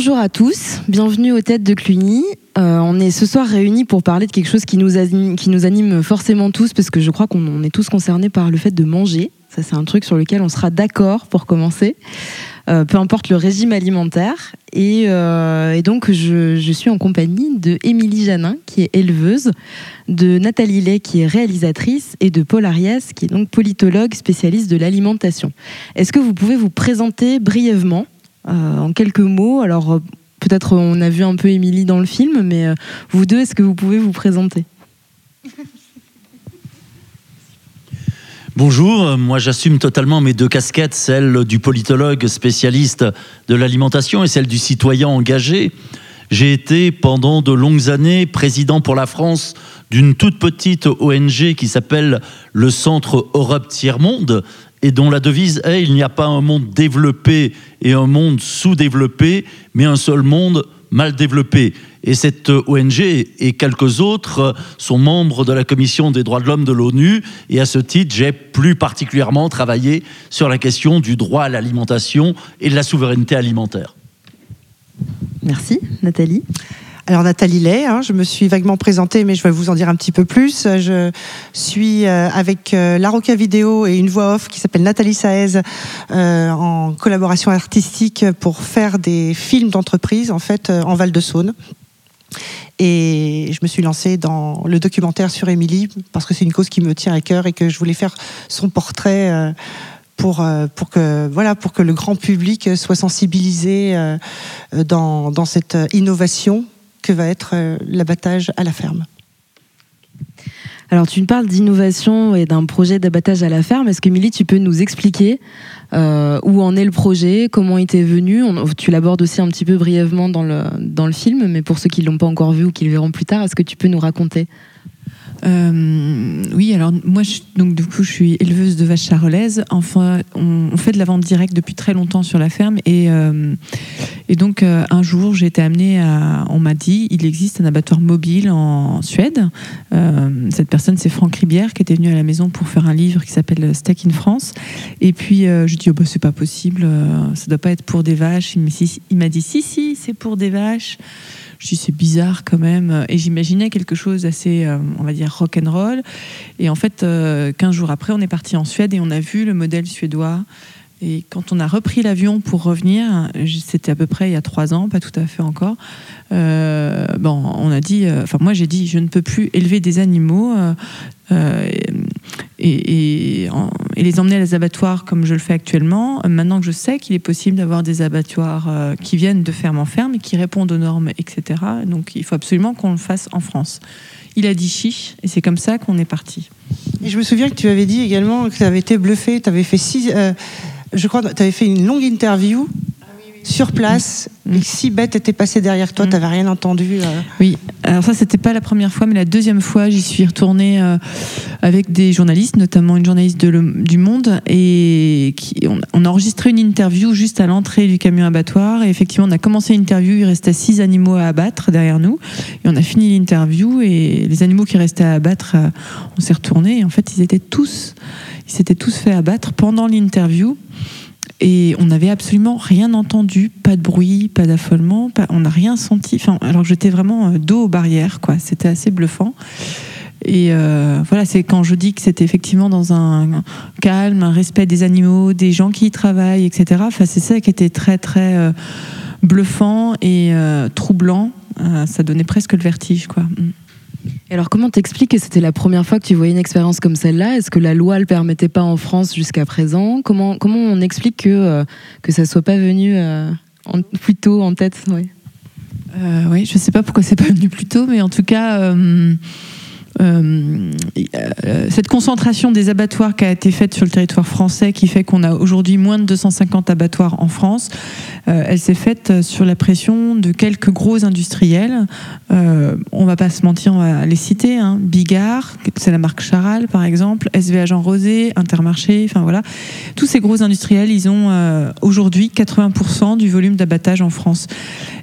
bonjour à tous, bienvenue aux Têtes de Cluny. Euh, on est ce soir réunis pour parler de quelque chose qui nous, anime, qui nous anime forcément tous, parce que je crois qu'on est tous concernés par le fait de manger. Ça, c'est un truc sur lequel on sera d'accord pour commencer, peu importe le régime alimentaire. Et, euh, donc, je, suis en compagnie de Émilie Janin, qui est éleveuse, de Nathalie Lay, qui est réalisatrice, et de Paul Arias, qui est donc politologue spécialiste de l'alimentation. Est-ce que vous pouvez vous présenter brièvement, euh, en quelques mots? Alors, peut-être on a vu un peu Émilie dans le film, mais vous deux, est-ce que vous pouvez vous présenter? Bonjour, moi j'assume totalement mes deux casquettes, celle du politologue spécialiste de l'alimentation et celle du citoyen engagé. J'ai été pendant de longues années président pour la France d'une toute petite ONG qui s'appelle le Centre Europe Tiers-Monde et dont la devise est il n'y a pas un monde développé et un monde sous-développé, mais un seul monde mal développé. Et cette ONG et quelques autres sont membres de la Commission des droits de l'homme de l'ONU. Et à ce titre, j'ai plus particulièrement travaillé sur la question du droit à l'alimentation et de la souveraineté alimentaire. Merci. Nathalie alors Nathalie Lay, hein, je me suis vaguement présentée, mais je vais vous en dire un petit peu plus. Je suis euh, avec euh, la Roca Vidéo et une voix off qui s'appelle Nathalie Saez euh, en collaboration artistique pour faire des films d'entreprise en fait en Val de Saône. Et je me suis lancée dans le documentaire sur Émilie parce que c'est une cause qui me tient à cœur et que je voulais faire son portrait que, voilà, pour que le grand public soit sensibilisé dans, dans cette innovation que va être euh, l'abattage à la ferme. Alors tu me parles d'innovation et d'un projet d'abattage à la ferme. Est-ce que Milly, tu peux nous expliquer euh, où en est le projet, comment il était venu? Tu l'abordes aussi un petit peu brièvement dans le, dans le film, mais pour ceux qui ne l'ont pas encore vu ou qui le verront plus tard, est-ce que tu peux nous raconter? Euh, oui, alors moi, je, donc du coup, je suis éleveuse de vaches charolaises. Enfin, on, fait de la vente directe depuis très longtemps sur la ferme, et, euh, donc euh, un jour, j'ai été amenée à, on m'a dit, il existe un abattoir mobile en Suède. cette personne, c'est Franck Ribière, qui était venu à la maison pour faire un livre qui s'appelle Steak in France. Et puis je dis, oh, bah, c'est pas possible, ça doit pas être pour des vaches. Il m'a dit, si, si, c'est pour des vaches. Je dis c'est bizarre quand même. Et j'imaginais quelque chose d'assez, euh, on va dire, rock and roll. Et en fait, 15 euh, jours après, on est parti en Suède et on a vu le modèle suédois. Et quand on a repris l'avion pour revenir, c'était à peu près il y a trois ans, pas tout à fait encore. Euh, bon, on a dit, enfin moi j'ai dit, je ne peux plus élever des animaux et, les emmener à les abattoirs comme je le fais actuellement. Maintenant que je sais qu'il est possible d'avoir des abattoirs euh, qui viennent de ferme en ferme et qui répondent aux normes, etc. Donc il faut absolument qu'on le fasse en France. Il a dit chiche et c'est comme ça qu'on est parti. Et je me souviens que tu avais dit également que tu avais été bluffé, tu avais fait six, euh, je crois, tu avais fait une longue interview sur place. Mm. Et six bêtes étaient passées derrière toi, mm. tu n'avais rien entendu. Euh. Oui, alors ça, c'était pas la première fois, mais la deuxième fois, j'y suis retournée euh, avec des journalistes, notamment une journaliste du Monde, et qui, on, a enregistré une interview juste à l'entrée du camion abattoir. Et effectivement, on a commencé l'interview, il restait six animaux à abattre derrière nous. Et on a fini l'interview, et les animaux qui restaient à abattre, euh, on s'est retourné. Et en fait, ils étaient tous, ils s'étaient tous fait abattre pendant l'interview. Et on n'avait absolument rien entendu, pas de bruit, pas d'affolement, on n'a rien senti. Enfin, alors j'étais vraiment euh, dos aux barrières, quoi. C'était assez bluffant. Et euh, voilà, c'est quand je dis que c'était effectivement dans un calme, un respect des animaux, des gens qui y travaillent, etc. C'est ça qui était très très euh, bluffant et troublant. ça donnait presque le vertige, quoi. Alors comment t'expliques que c'était la première fois que tu voyais une expérience comme celle-là? Est-ce que la loi ne le permettait pas en France jusqu'à présent? Comment, comment on explique que, euh, que ça soit pas venu euh, plus tôt en tête? Oui, euh, oui je ne sais pas pourquoi c'est pas venu plus tôt, mais en tout cas... Euh, euh, cette concentration des abattoirs qui a été faite sur le territoire français, qui fait qu'on a aujourd'hui moins de 250 abattoirs en France, euh, elle s'est faite sur la pression de quelques gros industriels. on va pas se mentir, on va les citer. Hein. Bigard, c'est la marque Charal par exemple, SVA Jean Rosé, Intermarché, enfin voilà. Tous ces gros industriels, ils ont aujourd'hui 80% du volume d'abattage en France.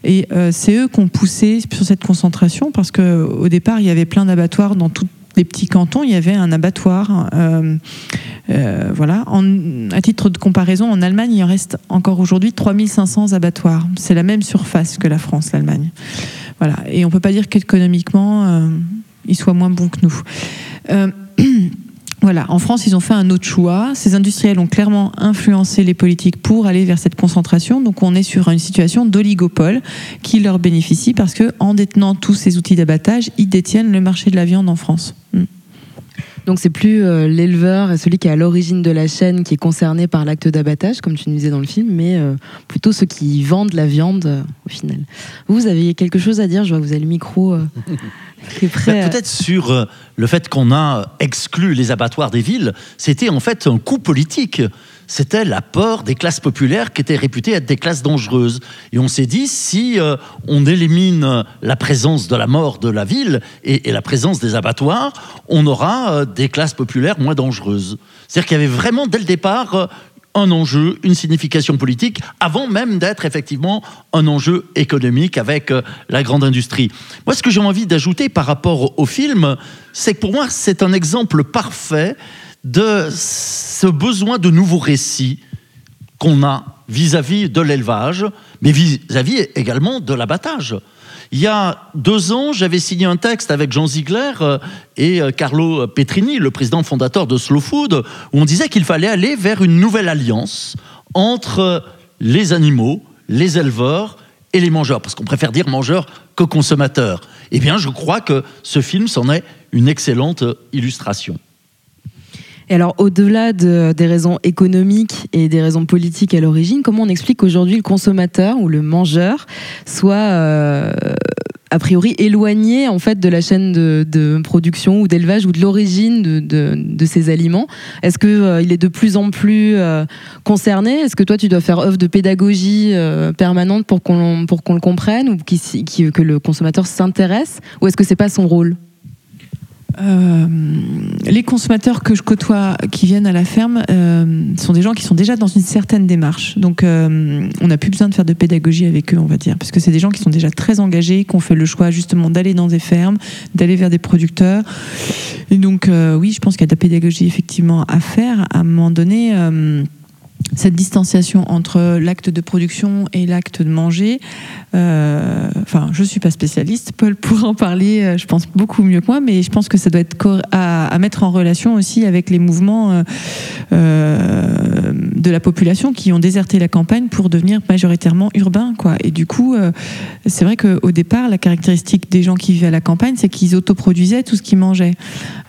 Et c'est eux qui ont poussé sur cette concentration parce qu'au départ, il y avait plein d'abattoirs dans tous les petits cantons, il y avait un abattoir. Euh, Euh, voilà. À titre de comparaison, en Allemagne, il en reste encore aujourd'hui 3500 abattoirs. C'est la même surface que la France, l'Allemagne. Voilà. Et on peut pas dire qu'économiquement, euh, ils soient moins bons que nous. Voilà, en France, ils ont fait un autre choix. Ces industriels ont clairement influencé les politiques pour aller vers cette concentration. Donc, on est sur une situation d'oligopole qui leur bénéficie parce que, en détenant tous ces outils d'abattage, ils détiennent le marché de la viande en France. Donc c'est plus euh, l'éleveur et celui qui est à l'origine de la chaîne qui est concerné par l'acte d'abattage, comme tu nous disais dans le film, mais euh, plutôt ceux qui vendent la viande euh, au final. Vous avez quelque chose à dire? Je vois que vous avez le micro qui est prêt. Bah, à- Peut-être sur le fait qu'on a exclu les abattoirs des villes, c'était en fait un coup politique. C'était la peur des classes populaires qui étaient réputées être des classes dangereuses. Et on s'est dit, si euh, on élimine la présence de la mort de la ville et, la présence des abattoirs, on aura euh, des classes populaires moins dangereuses. C'est-à-dire qu'il y avait vraiment, dès le départ, euh, un enjeu, une signification politique, avant même d'être effectivement un enjeu économique avec euh, la grande industrie. Moi, ce que j'ai envie d'ajouter par rapport au film, c'est que pour moi, c'est un exemple parfait de ce besoin de nouveaux récits qu'on a vis-à-vis de l'élevage, mais vis-à-vis également de l'abattage. Il y a deux ans, j'avais signé un texte avec Jean Ziegler euh, et euh, Carlo Petrini, le président fondateur de Slow Food, où on disait qu'il fallait aller vers une nouvelle alliance entre les animaux, les éleveurs et les mangeurs, parce qu'on préfère dire mangeurs que consommateurs. Eh bien, je crois que ce film s'en est une excellente illustration. Et alors, au-delà de- des raisons économiques et des raisons politiques à l'origine, comment on explique qu'aujourd'hui le consommateur ou le mangeur soit euh, a priori éloigné en fait de la chaîne de, production ou d'élevage ou de l'origine de, ces aliments? Est-ce que euh, il est de plus en plus euh, concerné? Est-ce que toi tu dois faire œuvre de pédagogie euh, permanente pour qu'on le comprenne ou que le consommateur s'intéresse? Ou est-ce que c'est pas son rôle? Euh, les consommateurs que je côtoie qui viennent à la ferme euh, sont des gens qui sont déjà dans une certaine démarche. Donc, euh, on n'a plus besoin de faire de pédagogie avec eux, on va dire, parce que c'est des gens qui sont déjà très engagés, qui ont fait le choix justement d'aller dans des fermes, d'aller vers des producteurs. Et donc, oui, je pense qu'il y a de la pédagogie effectivement à faire. À un moment donné. Cette distanciation entre l'acte de production et l'acte de manger, euh, enfin, je suis pas spécialiste, Paul pourra en parler, euh, je pense beaucoup mieux que moi, mais je pense que ça doit être à, à mettre en relation aussi avec les mouvements euh, de la population qui ont déserté la campagne pour devenir majoritairement urbains, quoi. Et du coup, euh, c'est vrai qu'au départ, la caractéristique des gens qui vivaient à la campagne, c'est qu'ils autoproduisaient tout ce qu'ils mangeaient.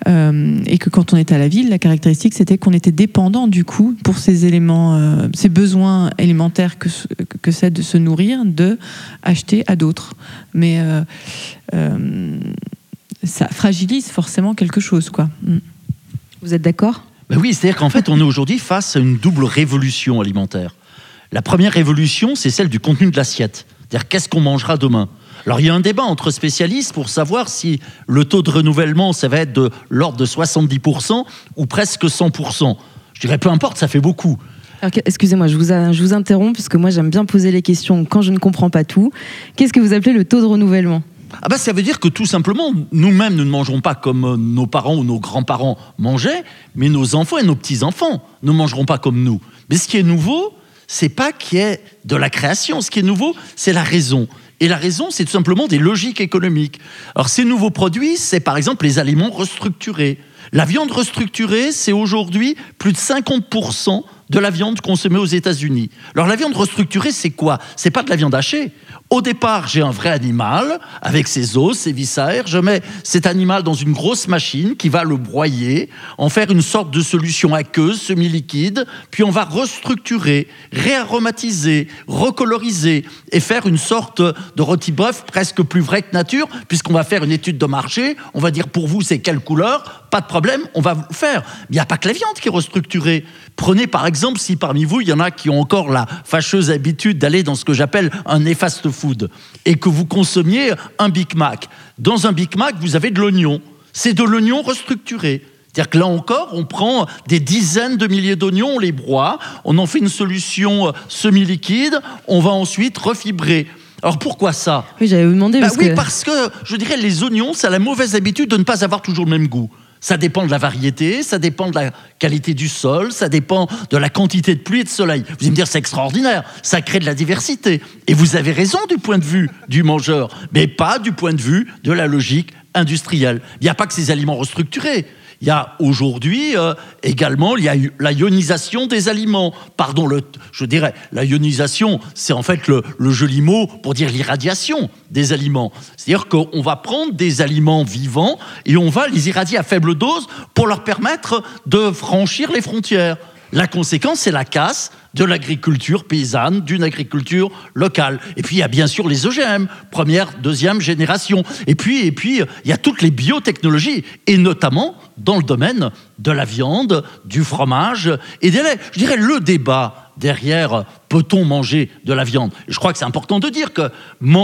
Euh, et que quand on était à la ville, la caractéristique, c'était qu'on était dépendant, du coup, pour ces éléments, euh, ces besoins élémentaires que, que c'est de se nourrir, de acheter à d'autres. Mais ça fragilise forcément quelque chose, quoi. Mm. Vous êtes d'accord? Ben oui, c'est-à-dire qu'en fait, on est aujourd'hui face à une double révolution alimentaire. La première révolution, c'est celle du contenu de l'assiette. C'est-à-dire qu'est-ce qu'on mangera demain? Alors il y a un débat entre spécialistes pour savoir si le taux de renouvellement, ça va être de l'ordre de 70% ou presque 100%. Je dirais peu importe, ça fait beaucoup. Excusez-moi, je vous, je vous interromps puisque moi j'aime bien poser les questions quand je ne comprends pas tout. Qu'est-ce que vous appelez le taux de renouvellement? Ah bah ça veut dire que tout simplement, nous-mêmes, nous ne mangerons pas comme euh, nos parents ou nos grands-parents mangeaient, mais nos enfants et nos petits-enfants ne mangeront pas comme nous. Mais ce qui est nouveau, c'est pas qu'il y ait de la création. Ce qui est nouveau, c'est la raison. Et la raison, c'est tout simplement des logiques économiques. Alors ces nouveaux produits, c'est par exemple les aliments restructurés. La viande restructurée, c'est aujourd'hui plus de 50% de la viande consommée aux États-Unis. Alors la viande restructurée, c'est quoi? C'est pas de la viande hachée. Au départ, j'ai un vrai animal avec ses os, ses viscères. Je mets cet animal dans une grosse machine qui va le broyer, en faire une sorte de solution aqueuse, semi-liquide. Puis on va restructurer, réaromatiser, recoloriser et faire une sorte de rôti bœuf presque plus vrai que nature, puisqu'on va faire une étude de marché. On va dire pour vous, c'est quelle couleur? Pas de problème, on va vous faire. Il n'y a pas que la viande qui est restructurée. Prenez par exemple, si parmi vous, il y en a qui ont encore la fâcheuse habitude d'aller dans ce que j'appelle un fast food et que vous consommiez un Big Mac. Dans un Big Mac, vous avez de l'oignon. C'est de l'oignon restructuré. C'est-à-dire que là encore, on prend des dizaines de milliers d'oignons, on les broie, on en fait une solution euh, semi-liquide, on va ensuite refibrer. Alors pourquoi ça? Oui, j'allais vous demander bah parce oui, que parce que je dirais les oignons, ça a la mauvaise habitude de ne pas avoir toujours le même goût. Ça dépend de la variété, ça dépend de la qualité du sol, ça dépend de la quantité de pluie et de soleil. Vous allez me dire, c'est extraordinaire, ça crée de la diversité. Et vous avez raison du point de vue du mangeur, mais pas du point de vue de la logique industrielle. Il n'y a pas que ces aliments restructurés. Il y a aujourd'hui euh, également il y a la ionisation des aliments. Pardon, je dirais, la ionisation, c'est en fait le, le, joli mot pour dire l'irradiation des aliments. C'est-à-dire qu'on va prendre des aliments vivants et on va les irradier à faible dose pour leur permettre de franchir les frontières. La conséquence, c'est la casse de l'agriculture paysanne, d'une agriculture locale. Et puis il y a bien sûr les OGM, première, deuxième génération. Et puis, et puis il y a toutes les biotechnologies, et notamment dans le domaine de la viande, du fromage et des laits. Je dirais le débat derrière peut-on manger de la viande? Je crois que c'est important de dire que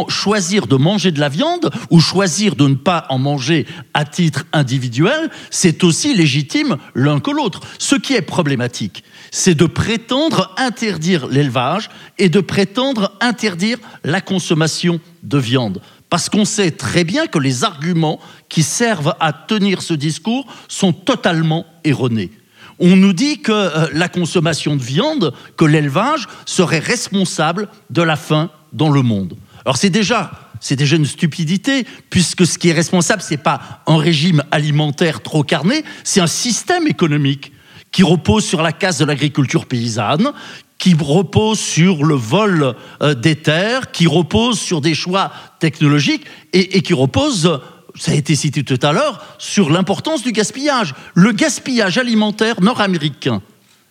choisir de manger de la viande ou choisir de ne pas en manger à titre individuel, c'est aussi légitime l'un que l'autre. Ce qui est problématique, c'est de prétendre interdire l'élevage et de prétendre interdire la consommation de viande. Parce qu'on sait très bien que les arguments qui servent à tenir ce discours sont totalement erronés. On nous dit que euh, la consommation de viande, que l'élevage serait responsable de la faim dans le monde. Alors c'est déjà c'est déjà une stupidité, puisque ce qui est responsable, ce n'est pas un régime alimentaire trop carné, c'est un système économique qui repose sur la casse de l'agriculture paysanne, qui repose sur le vol euh, des terres, qui repose sur des choix technologiques et, et qui repose ça a été cité tout à l'heure, sur l'importance du gaspillage. Le gaspillage alimentaire nord-américain,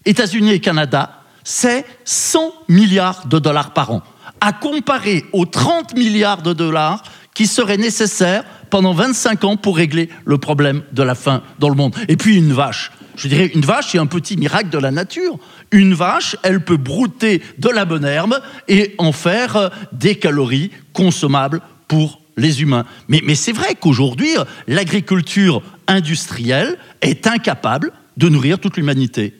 États-Unis et Canada, c'est 100 milliards de dollars par an, à comparer aux 30 milliards de dollars qui seraient nécessaires pendant 25 ans pour régler le problème de la faim dans le monde. Et puis une vache. Je dirais, une vache, c'est un petit miracle de la nature. Une vache, elle peut brouter de la bonne herbe et en faire euh, des calories consommables pour les humains. Mais, c'est vrai qu'aujourd'hui, l'agriculture industrielle est incapable de nourrir toute l'humanité.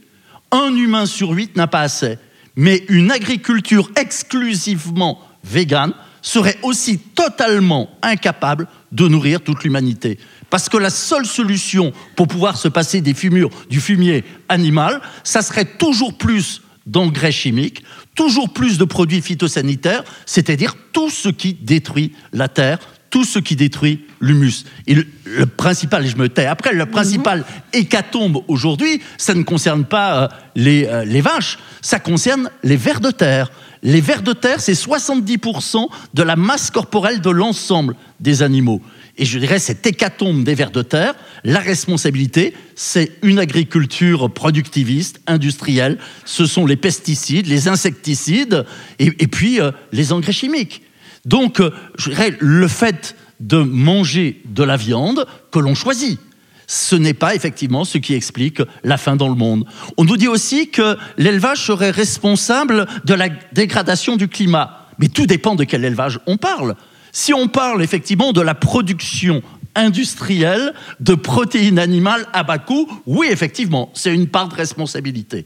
Un humain sur huit n'a pas assez. Mais une agriculture exclusivement végane serait aussi totalement incapable de nourrir toute l'humanité. Parce que la seule solution pour pouvoir se passer des fumures, du fumier animal, ça serait toujours plus d'engrais chimiques, toujours plus de produits phytosanitaires, c'est-à-dire tout ce qui détruit la terre, tout ce qui détruit l'humus. Et le, principal, et je me tais après, le principal hécatombe aujourd'hui, ça ne concerne pas euh, les, euh, les vaches, ça concerne les vers de terre. Les vers de terre, c'est 70% de la masse corporelle de l'ensemble des animaux. Et je dirais, cette hécatombe des vers de terre, la responsabilité, c'est une agriculture productiviste, industrielle. Ce sont les pesticides, les insecticides et, puis euh, les engrais chimiques. Donc, euh, je dirais, le fait de manger de la viande que l'on choisit, ce n'est pas effectivement ce qui explique la faim dans le monde. On nous dit aussi que l'élevage serait responsable de la dégradation du climat. Mais tout dépend de quel élevage on parle. Si on parle effectivement de la production industrielle de protéines animales à bas coût, oui, effectivement, c'est une part de responsabilité.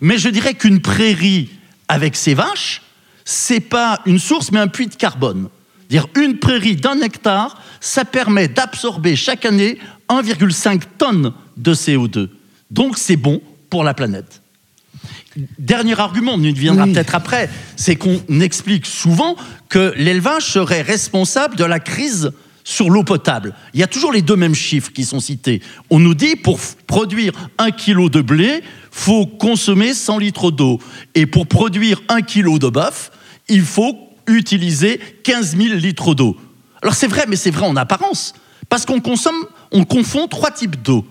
Mais je dirais qu'une prairie avec ses vaches, c'est pas une source, mais un puits de carbone. Dire une prairie d'un hectare, ça permet d'absorber chaque année 1,5 tonnes de CO2. Donc c'est bon pour la planète. Dernier argument, on y viendra peut-être après, c'est qu'on explique souvent que l'élevage serait responsable de la crise sur l'eau potable. Il y a toujours les deux mêmes chiffres qui sont cités. On nous dit pour produire un kilo de blé, faut consommer 100 litres d'eau. Et pour produire un kilo de bœuf, il faut utiliser 15 000 litres d'eau. Alors c'est vrai, mais c'est vrai en apparence. Parce qu'on consomme, on confond trois types d'eau.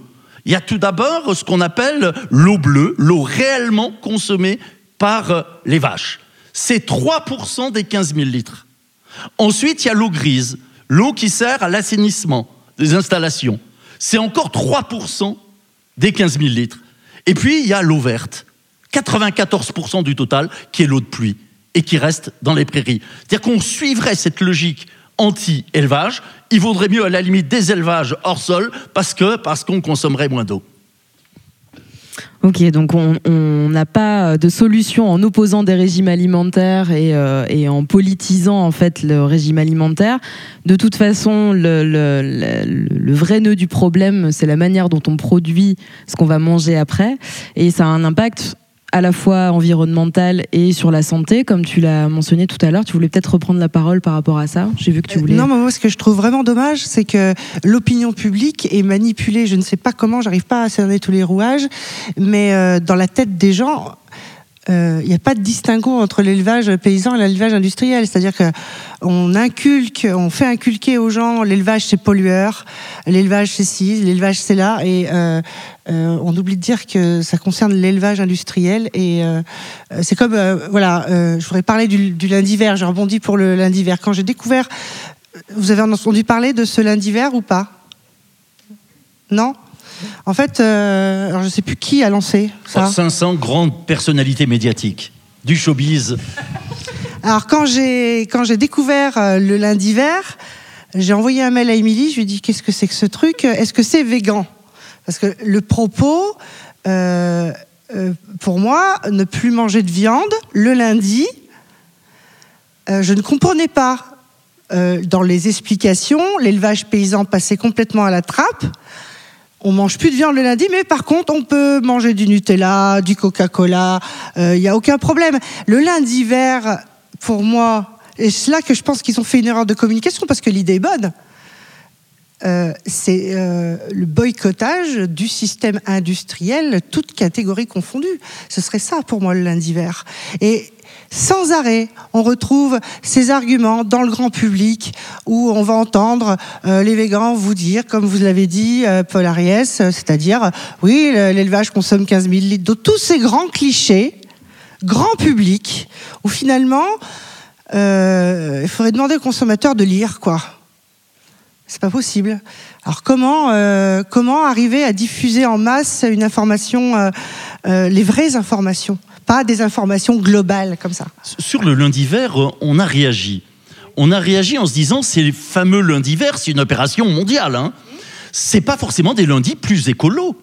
Il y a tout d'abord ce qu'on appelle l'eau bleue, l'eau réellement consommée par euh, les vaches. C'est 3% des 15 000 litres. Ensuite, il y a l'eau grise, l'eau qui sert à l'assainissement des installations. C'est encore 3% des 15 000 litres. Et puis, il y a l'eau verte, 94% du total, qui est l'eau de pluie et qui reste dans les prairies. C'est-à-dire qu'on suivrait cette logique anti-élevage, il vaudrait mieux à la limite des élevages hors sol parce que parce qu'on consommerait moins d'eau. Ok, donc on n'a pas de solution en opposant des régimes alimentaires et, euh, et, en politisant en fait le régime alimentaire. De toute façon, le, le vrai nœud du problème, c'est la manière dont on produit ce qu'on va manger après, et ça a un impact à la fois environnementale et sur la santé, comme tu l'as mentionné tout à l'heure. Tu voulais peut-être reprendre la parole par rapport à ça. J'ai vu que tu voulais. non, mais moi, ce que je trouve vraiment dommage, c'est que l'opinion publique est manipulée. Je ne sais pas comment, j'arrive pas à cerner tous les rouages, mais euh, dans la tête des gens, il euh, n'y a pas de distinguo entre l'élevage paysan et l'élevage industriel. C'est-à-dire qu'on inculque, on fait inculquer aux gens l'élevage c'est pollueur, l'élevage c'est ci, l'élevage c'est là, et euh, euh, on oublie de dire que ça concerne l'élevage industriel. Et c'est comme, voilà, je voudrais parler du, du lundi vert. Je rebondis pour le lundi vert. Quand j'ai découvert, vous avez entendu parler de ce lundi vert ou pas? Non? En fait, euh, alors je ne sais plus qui a lancé ça. 500 grandes personnalités médiatiques du showbiz. Alors quand j'ai quand j'ai découvert euh, le lundi vert, j'ai envoyé un mail à Émilie. Je lui ai dit qu'est-ce que c'est que ce truc? Est-ce que c'est végan? Parce que le propos, euh, pour moi, ne plus manger de viande le lundi, je ne comprenais pas. dans les explications, l'élevage paysan passait complètement à la trappe on mange plus de viande le lundi, mais par contre, on peut manger du Nutella, du Coca-Cola, il euh, n'y a aucun problème. Le lundi vert, pour moi, et c'est là que je pense qu'ils ont fait une erreur de communication, parce que l'idée est bonne. Euh, c'est euh, le boycottage du système industriel, toutes catégories confondues. Ce serait ça pour moi le lundi vert. Et sans arrêt, on retrouve ces arguments dans le grand public où on va entendre euh, les végans vous dire, comme vous l'avez dit, euh, Paul Ariès, euh, c'est-à-dire, oui, l'élevage consomme 15 000 litres. Tous ces grands clichés, grand public, où finalement, il faudrait demander aux consommateurs de lire, quoi. C'est pas possible. Alors comment comment arriver à diffuser en masse une information, les vraies informations? Des informations globales comme ça. Sur le lundi vert, on a réagi. On a réagi en se disant c'est le fameux lundi vert, c'est une opération mondiale. Hein. C'est pas forcément des lundis plus écolos.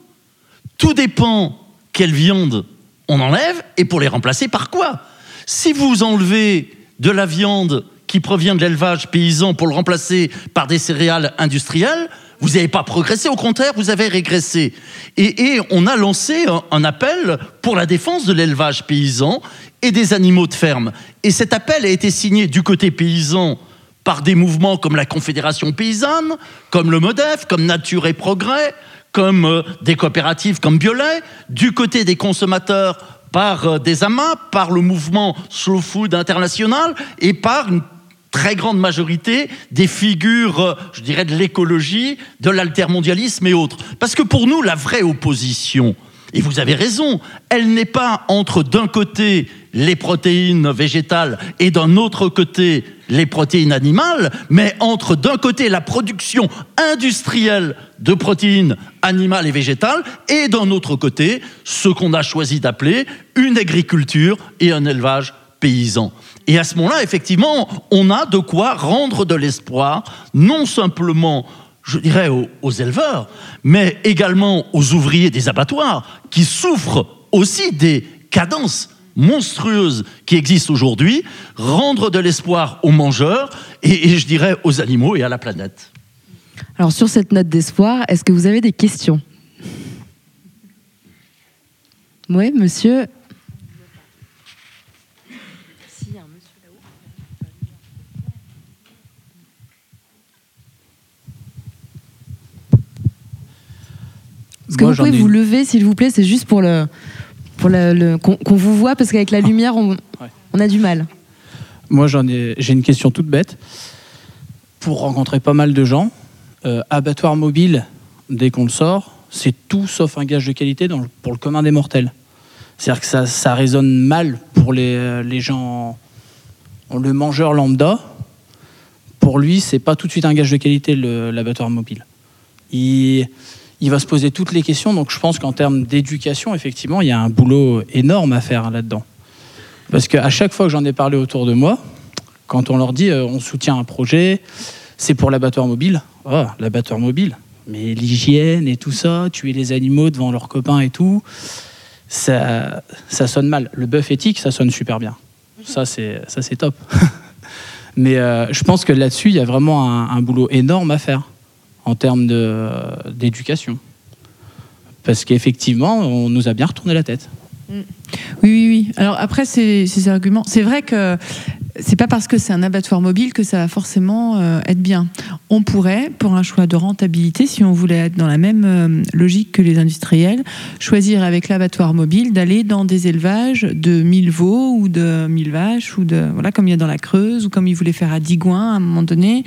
Tout dépend quelle viande on enlève et pour les remplacer par quoi. Si vous enlevez de la viande qui provient de l'élevage paysan pour le remplacer par des céréales industrielles, vous n'avez pas progressé, au contraire, vous avez régressé. Et, on a lancé un, appel pour la défense de l'élevage paysan et des animaux de ferme. Et cet appel a été signé du côté paysan par des mouvements comme la Confédération paysanne, comme le MODEF, comme Nature et Progrès, comme euh, des coopératives comme Biolay, du côté des consommateurs par euh, des amas, par le mouvement Slow Food International et par une très grande majorité des figures, euh, je dirais, de l'écologie, de l'altermondialisme et autres. Parce que pour nous, la vraie opposition, et vous avez raison, elle n'est pas entre d'un côté les protéines végétales et d'un autre côté les protéines animales, mais entre d'un côté la production industrielle de protéines animales et végétales et d'un autre côté ce qu'on a choisi d'appeler une agriculture et un élevage paysan. Et à ce moment-là, effectivement, on a de quoi rendre de l'espoir, non simplement, je dirais, aux, éleveurs, mais également aux ouvriers des abattoirs, qui souffrent aussi des cadences monstrueuses qui existent aujourd'hui, rendre de l'espoir aux mangeurs et, je dirais aux animaux et à la planète. Alors sur cette note d'espoir, est-ce que vous avez des questions? Oui, monsieur Est-ce que vous pouvez vous lever, s'il vous plaît C'est juste pour le, pour le, qu'on vous voit, parce qu'avec la ah. lumière, on, on, a du mal. Moi, j'en ai, j'ai une question toute bête. Pour rencontrer pas mal de gens, euh, abattoir mobile, dès qu'on le sort, c'est tout sauf un gage de qualité dans pour le commun des mortels. C'est-à-dire que ça, ça résonne mal pour les, euh, les gens, le mangeur lambda. Pour lui, c'est pas tout de suite un gage de qualité l'abattoir mobile. Il, il va se poser toutes les questions. Donc je pense qu'en termes d'éducation, effectivement, il y a un boulot énorme à faire là-dedans. Parce qu'à chaque fois que j'en ai parlé autour de moi, quand on leur dit euh, on soutient un projet, c'est pour l'abattoir mobile. Oh, l'abattoir mobile. Mais l'hygiène et tout ça, tuer les animaux devant leurs copains et tout. ça, sonne mal. Le bœuf éthique, ça sonne super bien. Ça, c'est, top. Mais euh, je pense que là-dessus, il y a vraiment un boulot énorme à faire en termes d'éducation. Parce qu'effectivement, on nous a bien retourné la tête. Oui, oui, oui. Alors après, ces, ces arguments, c'est vrai que c'est pas parce que c'est un abattoir mobile que ça va forcément euh, être bien. On pourrait, pour un choix de rentabilité, si on voulait être dans la même euh, logique que les industriels, choisir avec l'abattoir mobile d'aller dans des élevages de 1000 veaux ou de 1000 vaches ou de voilà comme il y a dans la Creuse ou comme ils voulaient faire à Digoin à un moment donné.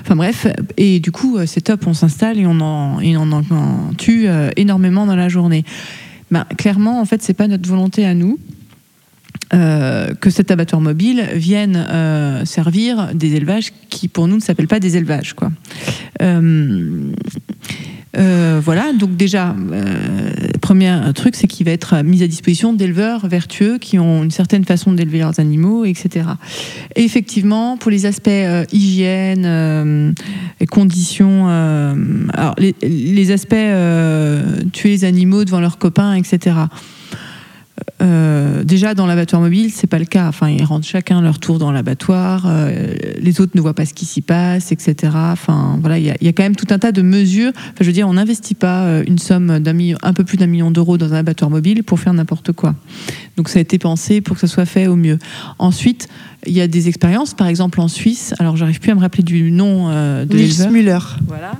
Enfin bref, et du coup euh, c'est top, on s'installe et on en, tue énormément dans la journée. Ben, clairement, en fait, c'est pas notre volonté à nous. Euh, que cet abattoir mobile vienne euh, servir des élevages qui, pour nous, ne s'appellent pas des élevages. Quoi. Euh, euh, voilà, donc déjà, premier truc, c'est qu'il va être mis à disposition d'éleveurs vertueux qui ont une certaine façon d'élever leurs animaux, etc. Et effectivement, pour les aspects hygiène conditions, alors les, les aspects tuer les animaux devant leurs copains, etc. Euh, déjà dans l'abattoir mobile, c'est pas le cas. Enfin, ils rentrent chacun leur tour dans l'abattoir. euh, les autres ne voient pas ce qui s'y passe, etc. Enfin, voilà, il y, y a quand même tout un tas de mesures. Enfin, je veux dire, on n'investit pas euh, une somme d'un un peu plus d'un million d'euros dans un abattoir mobile pour faire n'importe quoi. Donc, ça a été pensé pour que ça soit fait au mieux. Ensuite, il y a des expériences, par exemple en Suisse. Alors, j'arrive plus à me rappeler du nom euh, de Nils Müller. voilà,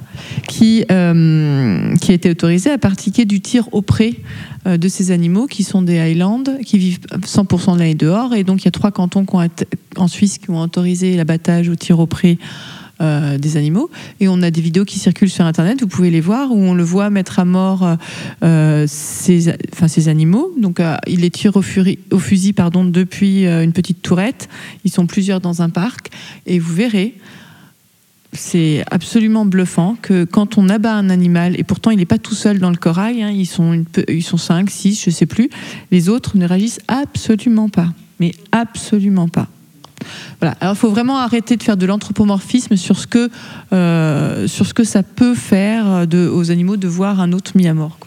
qui, euh, qui a été autorisé à pratiquer du tir au pré euh, de ces animaux qui sont des Highlands, qui vivent 100% de l'année dehors. Et donc, il y a trois cantons qui ont été- en Suisse qui ont autorisé l'abattage au tir au pré euh, des animaux. Et on a des vidéos qui circulent sur Internet, vous pouvez les voir, où on le voit mettre à mort euh, ces animaux. Donc, euh, il les tire au, fusil pardon, depuis euh, une petite tourette. Ils sont plusieurs dans un parc. Et vous verrez, c'est absolument bluffant que quand on abat un animal, et pourtant il n'est pas tout seul dans le corail, hein, ils, sont une ils sont 5, 6, je sais plus, les autres ne réagissent absolument pas. Mais absolument pas. Alors il faut vraiment arrêter de faire de l'anthropomorphisme sur ce que, euh, ça peut faire aux animaux de voir un autre mis à mort.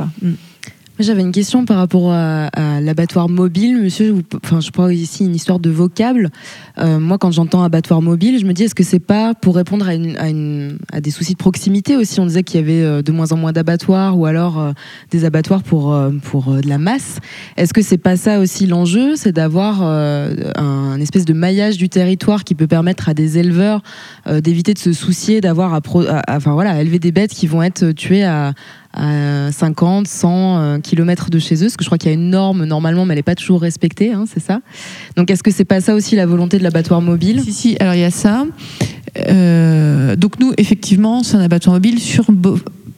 J'avais une question par rapport à, l'abattoir mobile, monsieur. Enfin, je crois ici une histoire de vocable. Euh, moi, quand j'entends abattoir mobile, je me dis est-ce que c'est pas pour répondre à, des soucis de proximité aussi? On disait qu'il y avait euh, de moins en moins d'abattoirs ou alors euh, des abattoirs pour pour de la masse. Est-ce que c'est pas ça aussi l'enjeu? C'est d'avoir un espèce de maillage du territoire qui peut permettre à des éleveurs d'éviter de se soucier d'avoir enfin voilà, à élever des bêtes qui vont être tuées à à 50, 100 euh, kilomètres de chez eux, parce que je crois qu'il y a une norme normalement, mais elle n'est pas toujours respectée, hein, c'est ça. Donc est-ce que c'est pas ça aussi la volonté de l'abattoir mobile? Si, si, alors il y a ça. Euh, donc nous, effectivement, c'est un abattoir mobile sur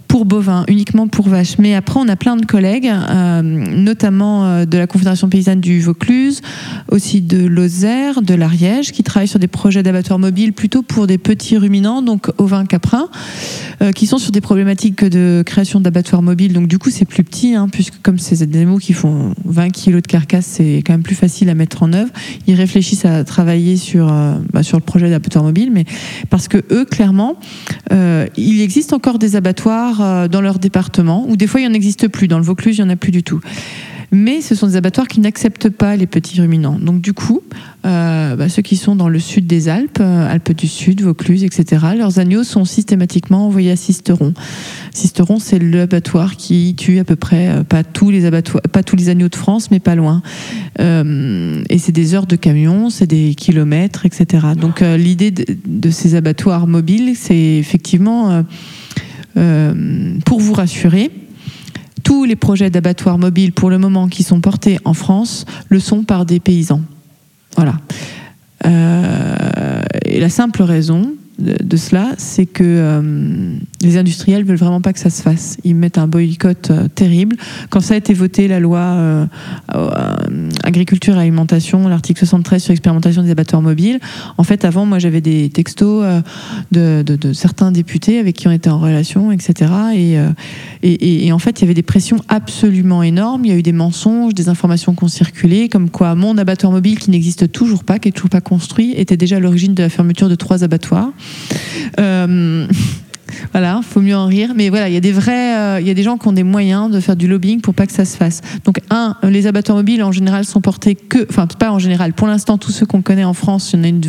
pour bovins, uniquement pour vaches. Mais après, on a plein de collègues, euh, notamment euh, de la Confédération paysanne du Vaucluse, aussi de Lozère, de l'Ariège, qui travaillent sur des projets d'abattoirs mobiles plutôt pour des petits ruminants, donc ovins caprins, euh, qui sont sur des problématiques de création d'abattoirs mobiles. Donc du coup, c'est plus petit, hein, puisque comme c'est des animaux qui font 20 kilos de carcasse, c'est quand même plus facile à mettre en œuvre. Ils réfléchissent à travailler sur, euh, bah, sur le projet d'abattoir mobile, mais parce que eux, clairement, euh, il existe encore des abattoirs euh, dans leur département, ou des fois il n'y en existe plus. Dans le Vaucluse, il n'y en a plus du tout. Mais ce sont des abattoirs qui n'acceptent pas les petits ruminants. Donc du coup, euh, bah, ceux qui sont dans le sud des Alpes, euh, Alpes du Sud, Vaucluse, etc., leurs agneaux sont systématiquement envoyés à Sisteron. Sisteron, c'est l'abattoir qui tue à peu près, euh, pas tous les agneaux de France, mais pas loin. Et c'est des heures de camion, c'est des kilomètres, etc. Donc l'idée de, ces abattoirs mobiles, c'est effectivement, pour vous rassurer, tous les projets d'abattoirs mobiles pour le moment qui sont portés en France le sont par des paysans. Voilà. Euh, et la simple raison de, cela, c'est que euh, les industriels veulent vraiment pas que ça se fasse. Ils mettent un boycott euh, terrible. Quand ça a été voté, la loi euh, agriculture et alimentation, l'article 73 sur l'expérimentation des abattoirs mobiles, en fait, avant, moi, j'avais des textos de, certains députés avec qui on était en relation, etc. Et, et, et- et en fait, il y avait des pressions absolument énormes. Il y a eu des mensonges, des informations qui ont circulé, comme quoi mon abattoir mobile, qui n'existe toujours pas, qui est toujours pas construit, était déjà à l'origine de la fermeture de trois abattoirs. Euh, Voilà, faut mieux en rire. Mais voilà, il y a des vrais, euh, il y a des gens qui ont des moyens de faire du lobbying pour pas que ça se fasse. Donc un, les abattoirs mobiles en général sont portés que, enfin pas en général. Pour l'instant, tous ceux qu'on connaît en France, il y en a une,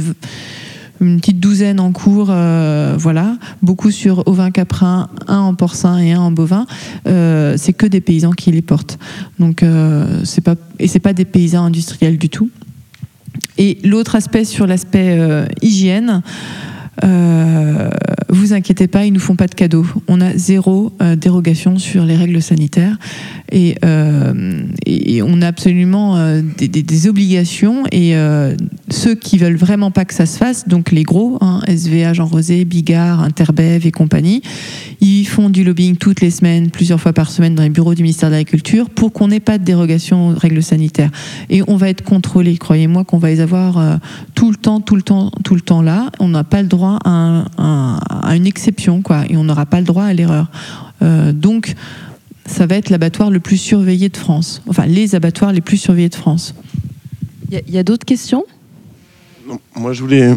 petite douzaine en cours, euh, voilà, beaucoup sur ovin caprin, un en porcin et un en bovin. Euh, c'est que des paysans qui les portent. Donc c'est pas et c'est pas des paysans industriels du tout. Et l'autre aspect sur l'aspect hygiène. Euh, vous inquiétez pas, ils nous font pas de cadeaux. On a zéro euh, dérogation sur les règles sanitaires et, euh, on a absolument des, obligations. Et ceux qui veulent vraiment pas que ça se fasse, donc les gros, hein, SVA, Jean Rosé, Bigard, Interbev et compagnie, ils font du lobbying toutes les semaines, plusieurs fois par semaine dans les bureaux du ministère de l'Agriculture pour qu'on n'ait pas de dérogation aux règles sanitaires. Et on va être contrôlé, croyez-moi qu'on va les avoir tout le temps, tout le temps, tout le temps là. On n'a pas le droit à, un- un- à une exception, quoi, et on n'aura pas le droit à l'erreur. Euh, donc, ça va être l'abattoir le plus surveillé de France. Enfin, les abattoirs les plus surveillés de France. Il y a- a, d'autres questions? Non, moi, je voulais.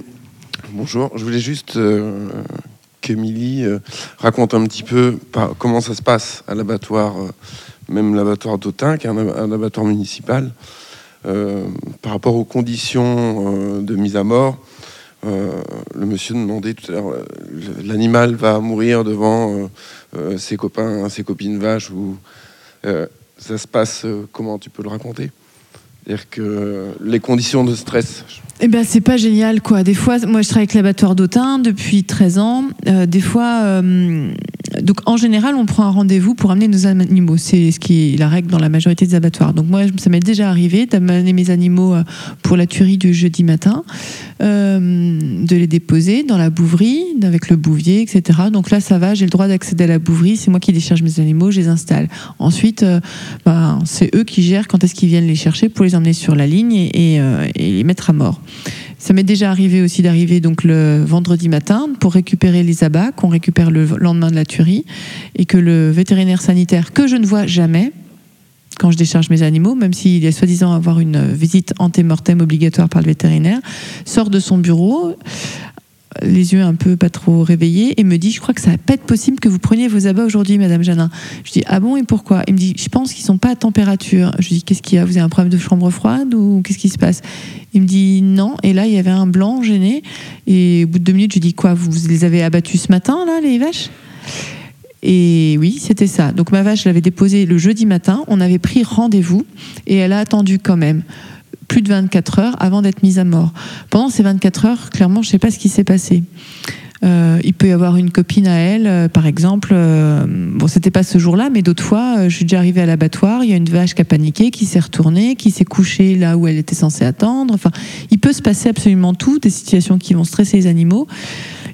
Bonjour, je voulais juste euh, qu'Émilie euh, raconte un petit peu par- comment ça se passe à l'abattoir, euh, même l'abattoir d'Autun, qui est un, ab- un abattoir municipal, euh, par rapport aux conditions euh, de mise à mort. Euh, le monsieur demandait tout à l'heure, euh, l'animal va mourir devant euh, ses copains, ses copines vaches, ou ça se passe comment Tu peux le raconter? C'est-à-dire que les conditions de stress, Eh ben, c'est pas génial, quoi. Des fois, moi, je travaille avec l'abattoir d'Autun depuis 13 ans. Des fois, donc en général, on prend un rendez-vous pour amener nos animaux. C'est ce qui est la règle dans la majorité des abattoirs. Donc moi, ça m'est déjà arrivé d'amener mes animaux pour la tuerie du jeudi matin, de les déposer dans la bouverie avec le bouvier, etc. Donc là, ça va, j'ai le droit d'accéder à la bouverie. C'est moi qui décharge mes animaux, je les installe. Ensuite, euh, ben, c'est eux qui gèrent quand est-ce qu'ils viennent les chercher pour les emmener sur la ligne et, et, euh, et les mettre à mort. Ça m'est déjà arrivé aussi d'arriver donc le vendredi matin pour récupérer les abats qu'on récupère le lendemain de la tuerie et que le vétérinaire sanitaire que je ne vois jamais quand je décharge mes animaux, même s'il est soi-disant avoir une visite antémortem obligatoire par le vétérinaire, sort de son bureau, les yeux un peu pas trop réveillés, et me dit Je crois que ça va pas être possible que vous preniez vos abats aujourd'hui, Madame Janin. Je dis Ah bon, et pourquoi? Il me dit Je pense qu'ils sont pas à température. Je dis Qu'est-ce qu'il y a? Vous avez un problème de chambre froide ou qu'est-ce qui se passe? Il me dit Non. Et là, il y avait un blanc gêné. Et au bout de deux minutes, je dis Quoi Vous les avez abattus ce matin, là, les vaches? Et oui, c'était ça. Donc ma vache, je l'avais déposée le jeudi matin. On avait pris rendez-vous et elle a attendu quand même plus de 24 heures avant d'être mise à mort. Pendant ces 24 heures, clairement, je ne sais pas ce qui s'est passé. Euh, il peut y avoir une copine à elle, euh, par exemple. euh, bon, c'était pas ce jour-là, mais d'autres fois, euh, je suis déjà arrivée à l'abattoir. Il y a une vache qui a paniqué, qui s'est retournée, qui s'est couchée là où elle était censée attendre. Enfin, il peut se passer absolument tout, des situations qui vont stresser les animaux.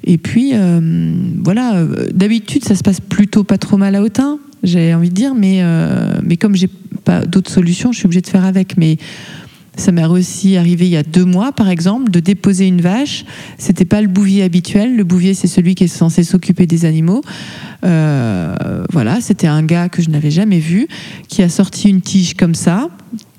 Et puis, euh, voilà, euh, d'habitude, ça se passe plutôt pas trop mal à Autun, j'ai envie de dire, mais, euh, mais comme j'ai pas d'autres solutions, je suis obligée de faire avec. Mais ça m'est aussi arrivé il y a deux mois, par exemple, de déposer une vache. C'était pas le bouvier habituel. Le bouvier, c'est celui qui est censé s'occuper des animaux. Voilà, c'était un gars que je n'avais jamais vu, qui a sorti une tige comme ça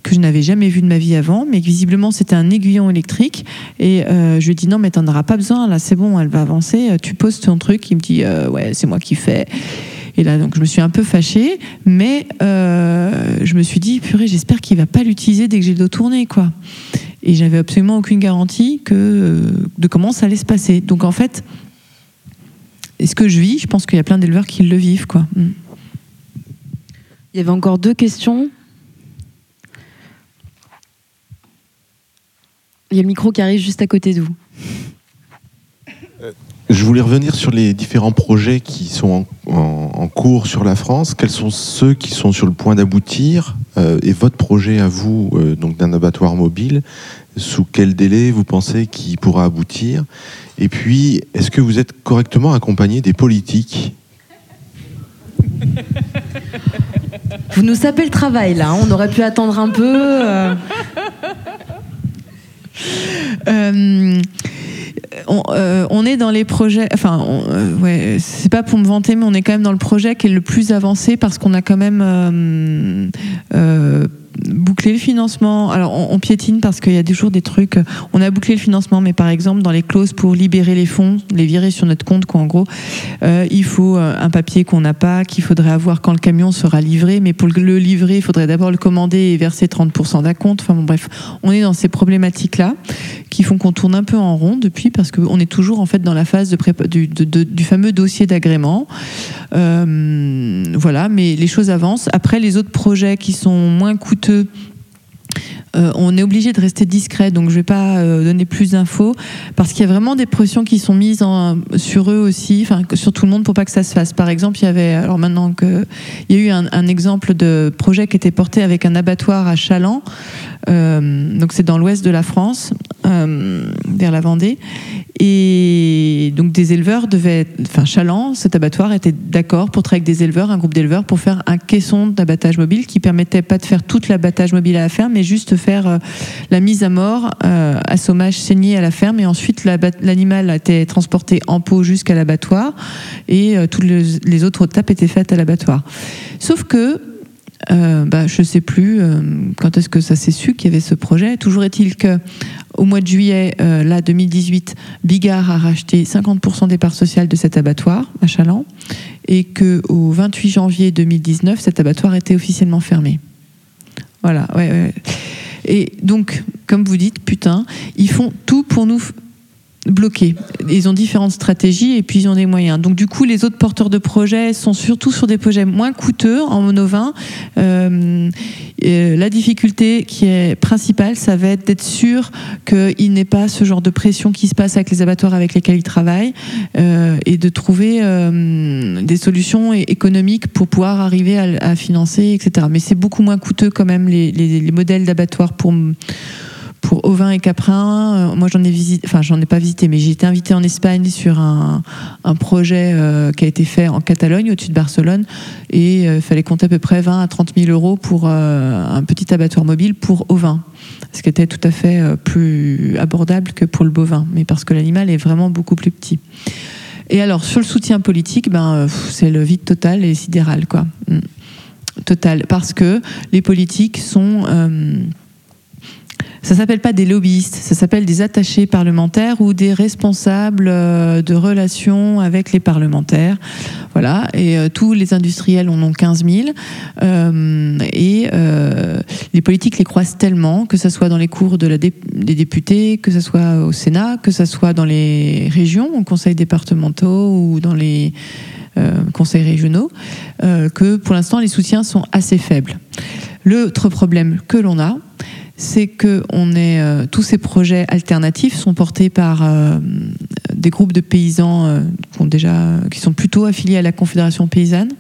que je n'avais jamais vu de ma vie avant, mais visiblement c'était un aiguillon électrique. Et euh, je lui ai dit non, mais t'en auras pas besoin, là c'est bon, elle va avancer, euh, tu poses ton truc. Il me dit euh, ouais, c'est moi qui fais. Et là, donc je me suis un peu fâchée, mais je me suis dit purée, j'espère qu'il va pas l'utiliser dès que j'ai le dos tourné, quoi. Et j'avais absolument aucune garantie que de comment ça allait se passer. Donc en fait, est-ce que je vis? Je pense qu'il y a plein d'éleveurs qui le vivent, quoi. Mm. Il y avait encore deux questions. Il y a le micro qui arrive juste à côté de vous. Je voulais revenir sur les différents projets qui sont en, en- en cours sur la France. Quels sont ceux qui sont sur le point d'aboutir euh, Et votre projet à vous, euh, donc d'un abattoir mobile, sous quel délai vous pensez qu'il pourra aboutir? Et puis, est-ce que vous êtes correctement accompagné des politiques? Vous nous sapez le travail là, hein. on aurait pu attendre un peu. euh. Euh, on, euh, on est dans les projets, enfin, euh, c'est pas pour me vanter, mais on est quand même dans le projet qui est le plus avancé parce qu'on a quand même euh, euh, bouclé le financement. Alors, on, piétine parce qu'il y a toujours des trucs. On a bouclé le financement, mais par exemple, dans les clauses pour libérer les fonds, les virer sur notre compte, quoi, en gros, euh, il faut euh, un papier qu'on n'a pas, qu'il faudrait avoir quand le camion sera livré. Mais pour le livrer, il faudrait d'abord le commander et verser 30% d'acompte. Enfin, bon, bref, on est dans ces problématiques-là qui font qu'on tourne un peu en rond depuis parce qu'on est toujours en fait dans la phase de prépa- du, fameux dossier d'agrément. Euh, voilà, mais les choses avancent. Après, les autres projets qui sont moins coûteux. euh, euh, on est obligé de rester discret, donc je ne vais pas euh, donner plus d'infos parce qu'il y a vraiment des pressions qui sont mises sur eux aussi, enfin sur tout le monde pour pas que ça se fasse. Par exemple, il y avait, alors maintenant que il y a eu un, exemple de projet qui était porté avec un abattoir à Chaland, euh, donc c'est dans l'ouest de la France, vers la Vendée, et donc des éleveurs devaient, enfin Chaland, cet abattoir était d'accord pour travailler avec des éleveurs, un groupe d'éleveurs pour faire un caisson d'abattage mobile qui permettait pas de faire tout l'abattage mobile à la mais juste faire euh, la mise à mort, euh, assommage, saignée à la ferme, et ensuite l'animal a été transporté en pot jusqu'à l'abattoir, et euh, toutes les, autres étapes étaient faites à l'abattoir. Sauf que bah, je sais plus quand est-ce que ça s'est su qu'il y avait ce projet. Toujours est-il que au mois de juillet, là 2018, Bigard a racheté 50% des parts sociales de cet abattoir à Chaland, et que au 28 janvier 2019, cet abattoir était officiellement fermé. Voilà. Ouais, ouais. Et donc, comme vous dites, putain, ils font tout pour nous bloquer. Ils ont différentes stratégies et puis ils ont des moyens. Donc du coup, les autres porteurs de projets sont surtout sur des projets moins coûteux en monovin. Euh, euh, la difficulté qui est principale, ça va être d'être sûr qu'il n'ait pas ce genre de pression qui se passe avec les abattoirs avec lesquels ils travaillent euh, et de trouver des solutions économiques pour pouvoir arriver à, financer, etc. Mais c'est beaucoup moins coûteux quand même les- les modèles d'abattoirs pour pour ovins et caprins, euh, moi j'en ai visité, enfin j'en ai pas visité, mais j'ai été invitée en Espagne sur un, projet euh, qui a été fait en Catalogne, au-dessus de Barcelone, et il fallait compter à peu près 20 à 30 000 euros pour euh, un petit abattoir mobile pour ovins, ce qui était tout à fait euh, plus abordable que pour le bovin, mais parce que l'animal est vraiment beaucoup plus petit. Et alors sur le soutien politique, ben euh, c'est le vide total et sidéral, quoi. Mm. Total, parce que les politiques sont euh, ça s'appelle pas des lobbyistes, ça s'appelle des attachés parlementaires ou des responsables euh, de relations avec les parlementaires. Voilà, et euh, tous les industriels en ont 15 000. Euh, et les politiques les croisent tellement, que ce soit dans les cours des députés, que ce soit au Sénat, que ce soit dans les régions, aux conseils départementaux ou dans les conseils régionaux, que pour l'instant les soutiens sont assez faibles. L'autre problème que l'on a, c'est que euh, tous ces projets alternatifs sont portés par euh, des groupes de paysans euh, qui, ont déjà, qui sont plutôt affiliés à la Confédération paysanne.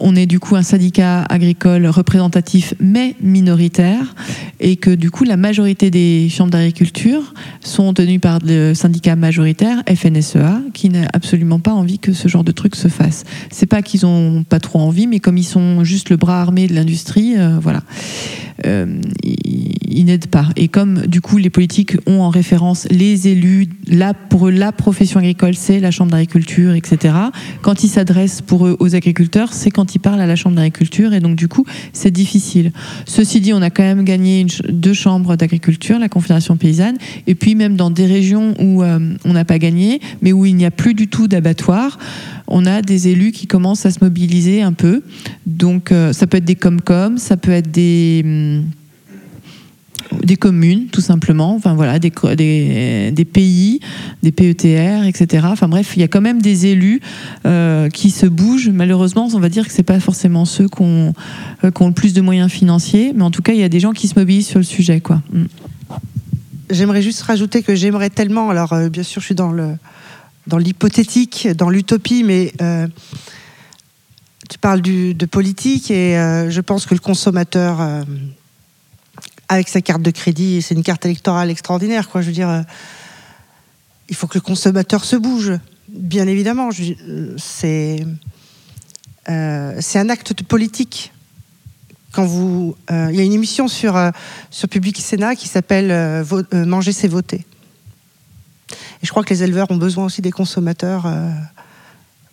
On est du coup un syndicat agricole représentatif mais minoritaire et que du coup la majorité des chambres d'agriculture sont tenues par le syndicat majoritaire FNSEA qui n'a absolument pas envie que ce genre de truc se fasse. C'est pas qu'ils ont pas trop envie mais comme ils sont juste le bras armé de l'industrie, euh, voilà euh, ils, ils n'aident pas. Et comme du coup les politiques ont en référence les élus, là pour eux la profession agricole c'est la chambre d'agriculture, etc. Quand ils s'adressent pour eux aux agriculteurs, c'est quand ils parlent à la chambre d'agriculture et donc du coup c'est difficile. Ceci dit, on a quand même gagné deux chambres d'agriculture, la Confédération paysanne, et puis même dans des régions où euh, on n'a pas gagné, mais où il n'y a plus du tout d'abattoir, on a des élus qui commencent à se mobiliser un peu. Donc euh, ça peut être des comcom, ça peut être des hum, des communes, tout simplement, enfin voilà, des, des, pays, des PETR, etc. Enfin bref, il y a quand même des élus euh, qui se bougent. Malheureusement, on va dire que c'est pas forcément ceux qui ont, euh, qui ont le plus de moyens financiers, mais en tout cas, il y a des gens qui se mobilisent sur le sujet, quoi. Mm. J'aimerais juste rajouter que j'aimerais tellement, alors euh, bien sûr je suis dans le dans l'hypothétique, dans l'utopie, mais tu parles de politique et je pense que le consommateur, avec sa carte de crédit, c'est une carte électorale extraordinaire, quoi. Je veux dire, euh, il faut que le consommateur se bouge, bien évidemment. Euh, C'est euh, c'est un acte politique quand vous, il y a une émission sur sur Public Sénat qui s'appelle Manger c'est voter. Et je crois que les éleveurs ont besoin aussi des consommateurs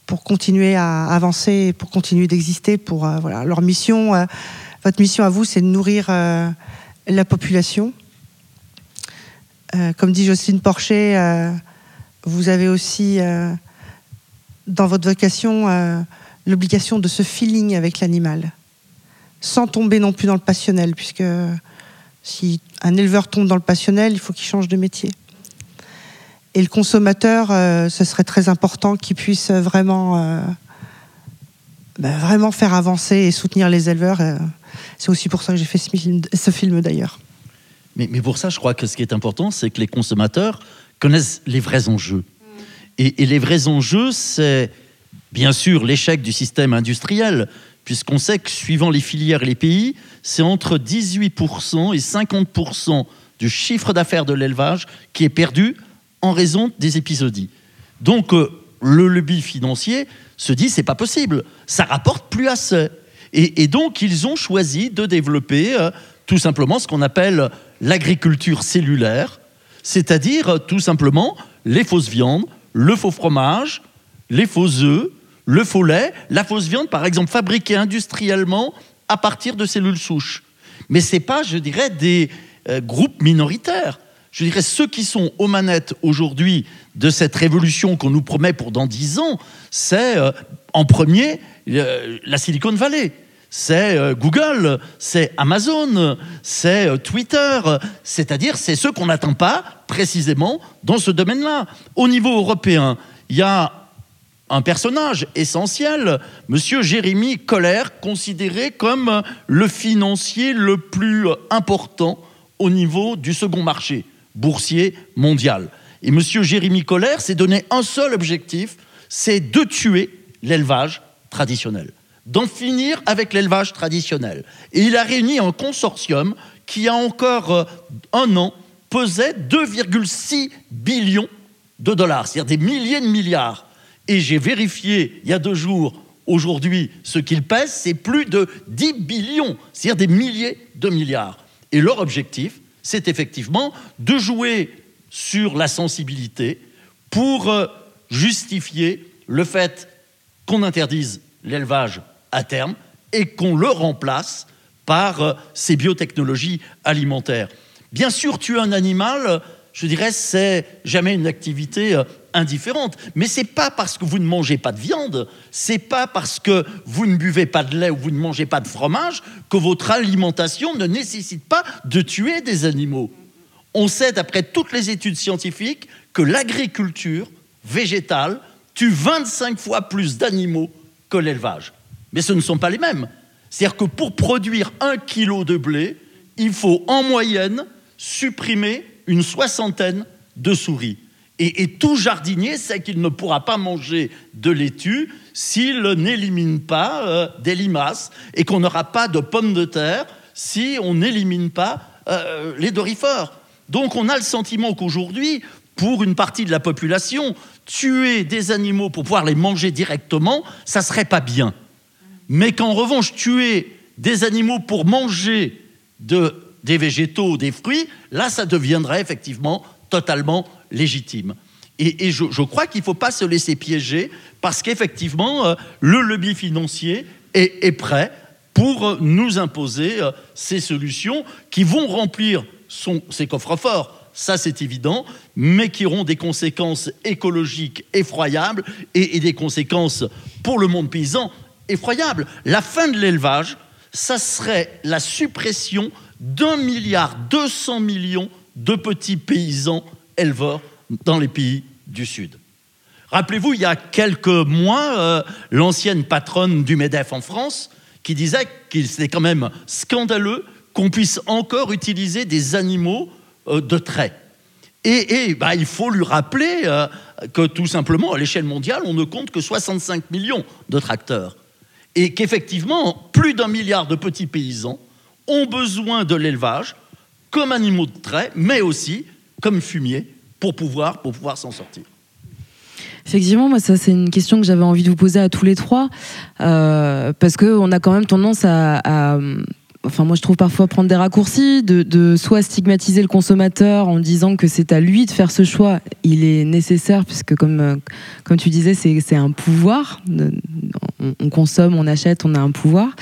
pour continuer à avancer, pour continuer d'exister, pour voilà leur mission. votre mission à vous, c'est de nourrir la population. Euh, comme dit Jocelyne Porcher, euh, vous avez aussi euh, dans votre vocation l'obligation de ce feeling avec l'animal, sans tomber non plus dans le passionnel, puisque si un éleveur tombe dans le passionnel, il faut qu'il change de métier. Et le consommateur, ce serait très important qu'il puisse vraiment, ben, vraiment faire avancer et soutenir les éleveurs. C'est aussi pour ça que j'ai fait ce film, ce film d'ailleurs. Mais, pour ça, je crois que ce qui est important, c'est que les consommateurs connaissent les vrais enjeux. Et, et les vrais enjeux, c'est bien sûr l'échec du système industriel, puisqu'on sait que suivant les filières et les pays, c'est entre 18% et 50% du chiffre d'affaires de l'élevage qui est perdu en raison des épisodies. Donc euh, le lobby financier se dit c'est pas possible, ça rapporte plus assez. Et, donc ils ont choisi de développer euh, tout simplement ce qu'on appelle l'agriculture cellulaire, c'est-à-dire euh, tout simplement les fausses viandes, le faux fromage, les faux œufs, le faux lait, la fausse viande par exemple fabriquée industriellement à partir de cellules souches. Mais c'est pas, je dirais, des euh, groupes minoritaires. Je dirais ceux qui sont aux manettes aujourd'hui de cette révolution qu'on nous promet pour dans dix ans, c'est en premier la Silicon Valley. C'est euh, Google, c'est Amazon, c'est euh, Twitter, c'est-à-dire c'est ceux qu'on n'attend pas précisément dans ce domaine-là. Au niveau européen, il y a un personnage essentiel, Monsieur Jérémy Coller, considéré comme le financier le plus important au niveau du second marché boursier mondial. Et Monsieur Jérémy Coller s'est donné un seul objectif, c'est de tuer l'élevage traditionnel, d'en finir avec l'élevage traditionnel. Et il a réuni un consortium qui a encore euh, un an pesait 2,6 billions de dollars, c'est-à-dire des milliers de milliards. Et j'ai vérifié il y a deux jours, aujourd'hui, ce qu'il pèse, c'est plus de 10 billions, c'est-à-dire des milliers de milliards. Et leur objectif, c'est effectivement de jouer sur la sensibilité pour euh, justifier le fait qu'on interdise l'élevage à terme et qu'on le remplace par euh, ces biotechnologies alimentaires. Bien sûr, tuer un animal, je dirais, c'est jamais une activité euh, indifférente. Mais c'est pas parce que vous ne mangez pas de viande, c'est pas parce que vous ne buvez pas de lait ou vous ne mangez pas de fromage que votre alimentation ne nécessite pas de tuer des animaux. On sait, d'après toutes les études scientifiques, que l'agriculture végétale tue 25 fois plus d'animaux que l'élevage. Mais ce ne sont pas les mêmes. C'est-à-dire que pour produire un kilo de blé, il faut en moyenne supprimer une soixantaine de souris. Et, tout jardinier sait qu'il ne pourra pas manger de laitue s'il n'élimine pas euh, des limaces et qu'on n'aura pas de pommes de terre si on n'élimine pas euh, les dorifères. Donc on a le sentiment qu'aujourd'hui, pour une partie de la population, tuer des animaux pour pouvoir les manger directement, ça serait pas bien. Mais qu'en revanche, tuer des animaux pour manger de, des végétaux, des fruits, là, ça deviendrait effectivement totalement légitime. Et, je, crois qu'il ne faut pas se laisser piéger parce qu'effectivement, euh, le lobby financier est, prêt pour euh, nous imposer euh, ces solutions qui vont remplir ses coffres-forts, ça c'est évident, mais qui auront des conséquences écologiques effroyables et des conséquences pour le monde paysan effroyables. La fin de l'élevage, ça serait la suppression d'un milliard 200 millions de petits paysans éleveurs dans les pays du Sud. Rappelez-vous, il y a quelques mois, euh, l'ancienne patronne du MEDEF en France qui disait qu'il c'était quand même scandaleux qu'on puisse encore utiliser des animaux euh, de trait. Et, et, bah, il faut lui rappeler euh, que tout simplement, à l'échelle mondiale, on ne compte que 65 millions de tracteurs. Et qu'effectivement, plus d'un milliard de petits paysans ont besoin de l'élevage comme animaux de trait, mais aussi comme fumier pour pouvoir, pour pouvoir s'en sortir. Effectivement, moi, ça, c'est une question que j'avais envie de vous poser à tous les trois, euh, parce qu'on a quand même tendance à, à, enfin moi je trouve parfois prendre des raccourcis, de, de soit stigmatiser le consommateur en disant que c'est à lui de faire ce choix. Il est nécessaire puisque comme euh, comme tu disais, c'est un pouvoir. De- on, on consomme, on achète, on a un pouvoir.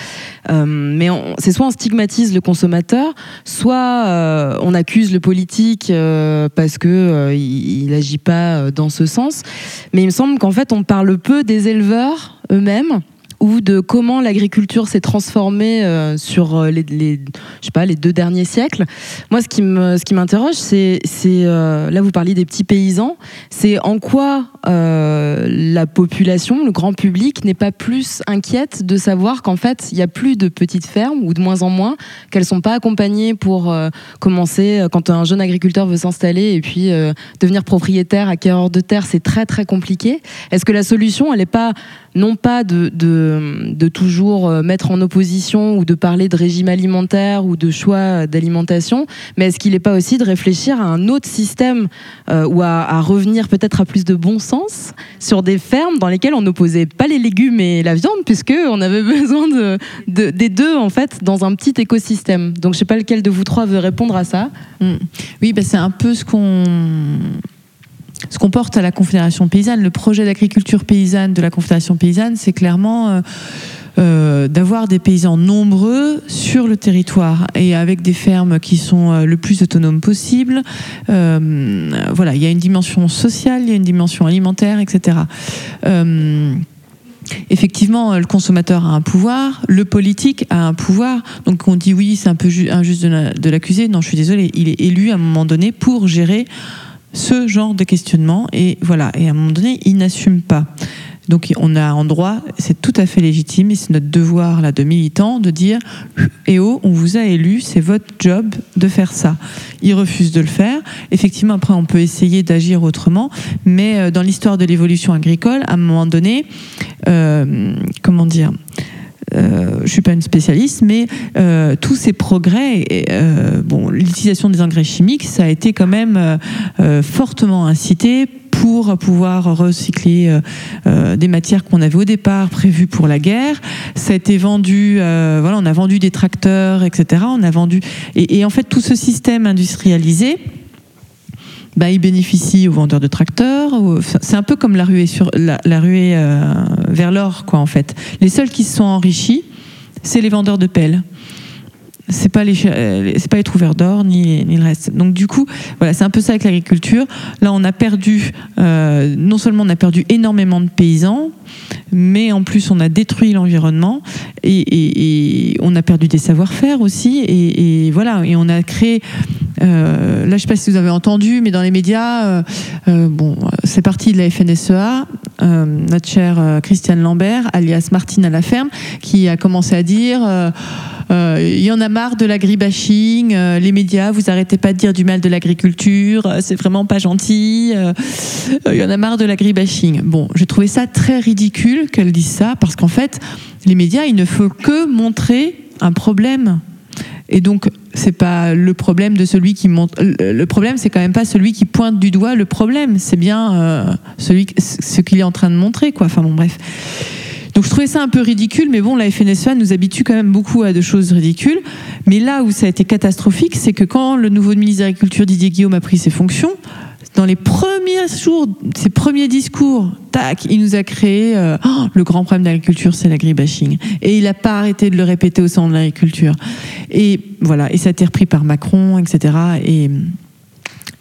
Euh, mais c'est soit on stigmatise le consommateur, soit euh, on accuse le politique euh, parce que euh, il, agit pas euh, dans ce sens. Mais il me semble qu'en fait on parle peu des éleveurs eux-mêmes ou de comment l'agriculture s'est transformée euh, sur euh, les, je sais pas, les deux derniers siècles. Moi, ce qui me, ce qui m'interroge, c'est, c'est euh, là vous parliez des petits paysans, c'est en quoi la population, le grand public, n'est pas plus inquiète de savoir qu'en fait, il y a plus de petites fermes ou de moins en moins, qu'elles sont pas accompagnées pour commencer quand un jeune agriculteur veut s'installer et puis devenir propriétaire, acquéreur de terre, c'est très très compliqué. Est-ce que la solution, elle n'est pas non pas de, de toujours euh, mettre en opposition ou de parler de régime alimentaire ou de choix d'alimentation, mais est-ce qu'il n'est pas aussi de réfléchir à un autre système euh, ou à, revenir peut-être à plus de bon sens sur des fermes dans lesquelles on n'opposait pas les légumes et la viande puisque on avait besoin de, de- des deux en fait dans un petit écosystème. Donc je sais pas lequel de vous trois veut répondre à ça. Oui, bah, c'est un peu ce qu'on ce qu'on porte à la Confédération paysanne. Le projet d'agriculture paysanne de la Confédération paysanne, c'est clairement euh, euh, d'avoir des paysans nombreux sur le territoire et avec des fermes qui sont euh, le plus autonomes possible. Voilà, il y a une dimension sociale, il y a une dimension alimentaire, etc. Effectivement, le consommateur a un pouvoir, le politique a un pouvoir. Donc on dit oui, c'est un peu ju- injuste de l'accuser. Non, je suis désolée, il est élu à un moment donné pour gérer ce genre de questionnement. Et voilà, et à un moment donné, il n'assume pas. Donc on a en droit, c'est tout à fait légitime, et c'est notre devoir là de militant de dire Eh oh, on vous a élu, c'est votre job de faire ça. Il refuse de le faire. Effectivement, après on peut essayer d'agir autrement, mais euh, dans l'histoire de l'évolution agricole, à un moment donné, euh, comment dire euh, je suis pas une spécialiste, mais euh, tous ces progrès, euh, bon, l'utilisation des engrais chimiques, ça a été quand même euh, fortement incité pour pouvoir recycler des matières qu'on avait au départ prévues pour la guerre. Ça a été vendu, voilà, on a vendu des tracteurs, etc. On a vendu, et en fait tout ce système industrialisé. Bah, il bénéficie aux vendeurs de tracteurs. C'est un peu comme la ruée, sur, la, la euh, vers l'or, quoi, en fait. Les seuls qui se sont enrichis, c'est les vendeurs de pelles. C'est pas les, euh, c'est pas les trouvères d'or ni, ni le reste. Donc du coup, voilà, c'est un peu ça avec l'agriculture. Là, on a perdu, euh, non seulement on a perdu énormément de paysans, mais en plus on a détruit l'environnement et, on a perdu des savoir-faire aussi. Et voilà, et on a créé. Euh, là, je sais pas si vous avez entendu, mais dans les médias, euh, euh, bon, c'est parti de la FNSEA, notre chère Christiane Lambert, alias Martine à la ferme, qui a commencé à dire. Il y en a marre de l'agribashing, euh, les médias, vous arrêtez pas de dire du mal de l'agriculture, c'est vraiment pas gentil. Il y en a marre de l'agribashing. Bon, j'ai trouvé ça très ridicule qu'elle dise ça, parce qu'en fait, les médias, il ne faut que montrer un problème. Et donc, c'est pas le problème de celui qui monte. Le problème, c'est quand même pas celui qui pointe du doigt le problème. C'est bien euh, celui, ce qu'il est en train de montrer, quoi. Enfin bon, bref. Donc je trouvais ça un peu ridicule, mais bon, la FNSEA nous habitue quand même beaucoup à de choses ridicules. Mais là où ça a été catastrophique, c'est que quand le nouveau ministre de l'Agriculture, Didier Guillaume, a pris ses fonctions, dans les premiers jours, ses premiers discours, tac, il nous a créé euh, Oh, le grand problème de l'agriculture, c'est l'agribashing. Et il n'a pas arrêté de le répéter au sein de l'agriculture. Et voilà, et ça a été repris par Macron, etc. Et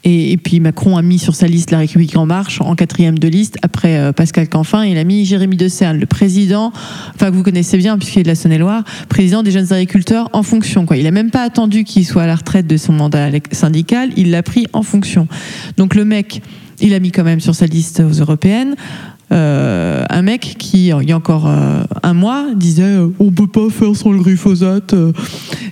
et, et puis Macron a mis sur sa liste La République en marche en quatrième de liste après euh, Pascal Canfin. Il a mis Jérémy De Serre, le président, enfin que vous connaissez bien puisqu'il est de la Saône-et-Loire, président des jeunes agriculteurs en fonction. Quoi. Il a même pas attendu qu'il soit à la retraite de son mandat syndical, il l'a pris en fonction. Donc le mec, il a mis quand même sur sa liste aux européennes. Euh, un mec qui, il y a encore euh, un mois, disait euh, on peut pas faire sans le glyphosate.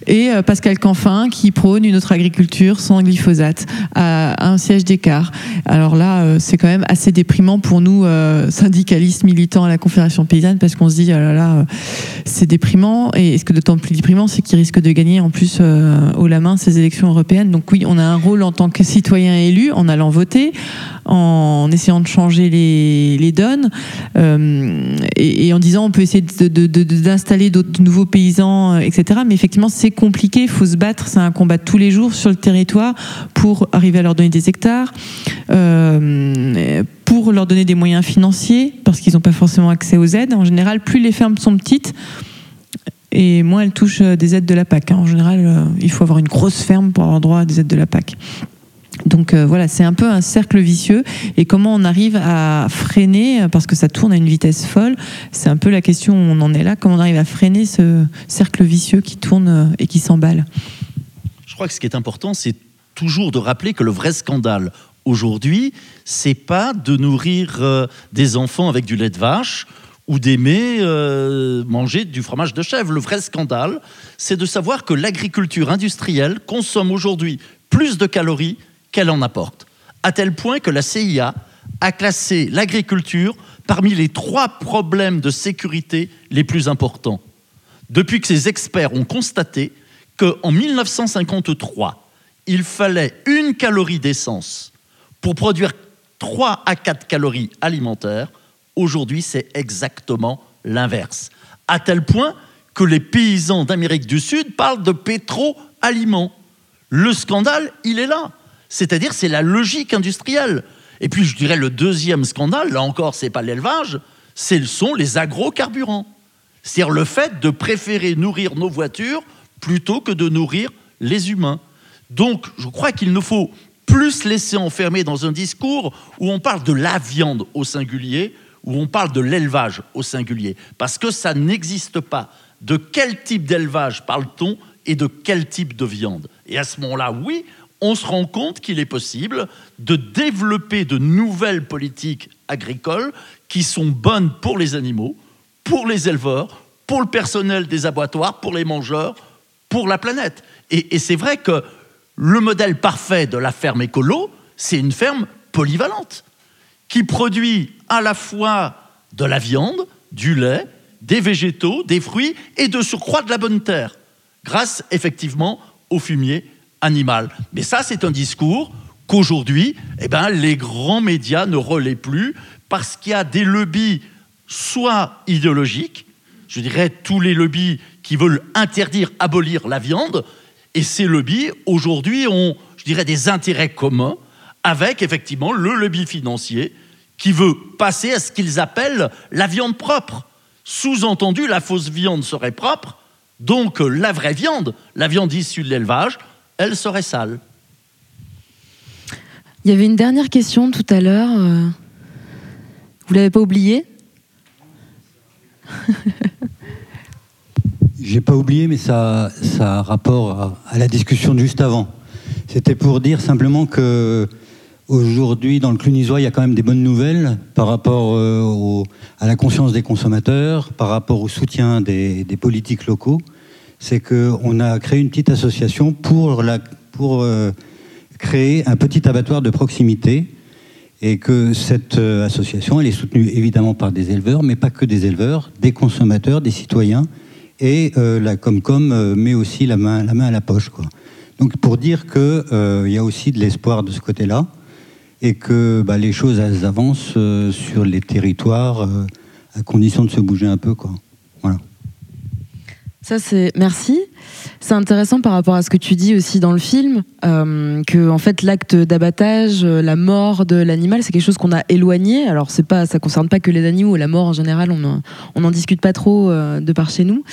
Et Pascal Canfin qui prône une autre agriculture sans glyphosate à un siège d'écart. Alors là, c'est quand même assez déprimant pour nous, syndicalistes militants à la Confédération paysanne, parce qu'on se dit, oh là là, c'est déprimant. Et ce que d'autant plus déprimant, c'est qu'il risque de gagner en plus haut la main ces élections européennes. Donc oui, on a un rôle en tant que citoyen élu en allant voter, en essayant de changer les, les euh, et, en disant on peut essayer d'installer de, nouveaux paysans, euh, etc. Mais effectivement, c'est compliqué, il faut se battre, c'est un combat tous les jours sur le territoire pour arriver à leur donner des hectares, euh, pour leur donner des moyens financiers, parce qu'ils n'ont pas forcément accès aux aides. En général, plus les fermes sont petites, et moins elles touchent des aides de la PAC. Hein. En général, il faut avoir une grosse ferme pour avoir droit à des aides de la PAC. Donc euh, voilà, c'est un peu un cercle vicieux. Et comment on arrive à freiner, parce que ça tourne à une vitesse folle, c'est un peu la question où on en est là, comment on arrive à freiner ce cercle vicieux qui tourne euh, et qui s'emballe? Je crois que ce qui est important, c'est toujours de rappeler que le vrai scandale aujourd'hui, c'est pas de nourrir euh, des enfants avec du lait de vache ou d'aimer manger du fromage de chèvre. Le vrai scandale, c'est de savoir que l'agriculture industrielle consomme aujourd'hui plus de calories qu'elle en apporte, à tel point que la CIA a classé l'agriculture parmi les trois problèmes de sécurité les plus importants. Depuis que ces experts ont constaté qu'en 1953, il fallait une calorie d'essence pour produire 3 à 4 calories alimentaires, aujourd'hui c'est exactement l'inverse. À tel point que les paysans d'Amérique du Sud parlent de pétro-aliments. Le scandale, il est là. C'est-à-dire, c'est la logique industrielle. Et puis, je dirais, le deuxième scandale, là encore, c'est pas l'élevage, ce sont les agrocarburants. C'est-à-dire le fait de préférer nourrir nos voitures plutôt que de nourrir les humains. Donc, je crois qu'il ne faut plus laisser enfermer dans un discours où on parle de la viande au singulier, où on parle de l'élevage au singulier, parce que ça n'existe pas. De quel type d'élevage parle-t-on et de quel type de viande? Et à ce moment-là, oui, on se rend compte qu'il est possible de développer de nouvelles politiques agricoles qui sont bonnes pour les animaux, pour les éleveurs, pour le personnel des abattoirs, pour les mangeurs, pour la planète. Et, c'est vrai que le modèle parfait de la ferme écolo, c'est une ferme polyvalente qui produit à la fois de la viande, du lait, des végétaux, des fruits et de surcroît de la bonne terre, grâce effectivement au fumier animal. Mais ça, c'est un discours qu'aujourd'hui, eh ben, les grands médias ne relaient plus parce qu'il y a des lobbies soit idéologiques, je dirais tous les lobbies qui veulent interdire, abolir la viande, et ces lobbies, aujourd'hui, ont, je dirais, des intérêts communs avec, effectivement, le lobby financier qui veut passer à ce qu'ils appellent la viande propre. Sous-entendu, la fausse viande serait propre, donc la vraie viande, la viande issue de l'élevage, elle serait sale. Il y avait une dernière question tout à l'heure. Euh. Vous l'avez pas oublié? J'ai pas oublié, mais ça, ça a rapport à, la discussion de juste avant. C'était pour dire simplement que aujourd'hui, dans le Clunisois, il y a quand même des bonnes nouvelles par rapport euh, à la conscience des consommateurs, par rapport au soutien des politiques locaux c'est qu'on a créé une petite association pour, pour euh, créer un petit abattoir de proximité et que cette euh, association, elle est soutenue évidemment par des éleveurs, mais pas que des éleveurs, des consommateurs, des citoyens, et euh, la Comcom met aussi la main, la main à la poche. Quoi. Donc pour dire qu'il y a aussi de l'espoir de ce côté-là, et que bah, les choses avancent sur les territoires à condition de se bouger un peu. Quoi. Voilà. Ça, c'est merci. C'est intéressant par rapport à ce que tu dis aussi dans le film, euh, que fait l'acte d'abattage, euh, la mort de l'animal, c'est quelque chose qu'on a éloigné. Alors c'est pas, ça concerne pas que les animaux, la mort en général, on n'en discute pas trop euh, de par chez nous.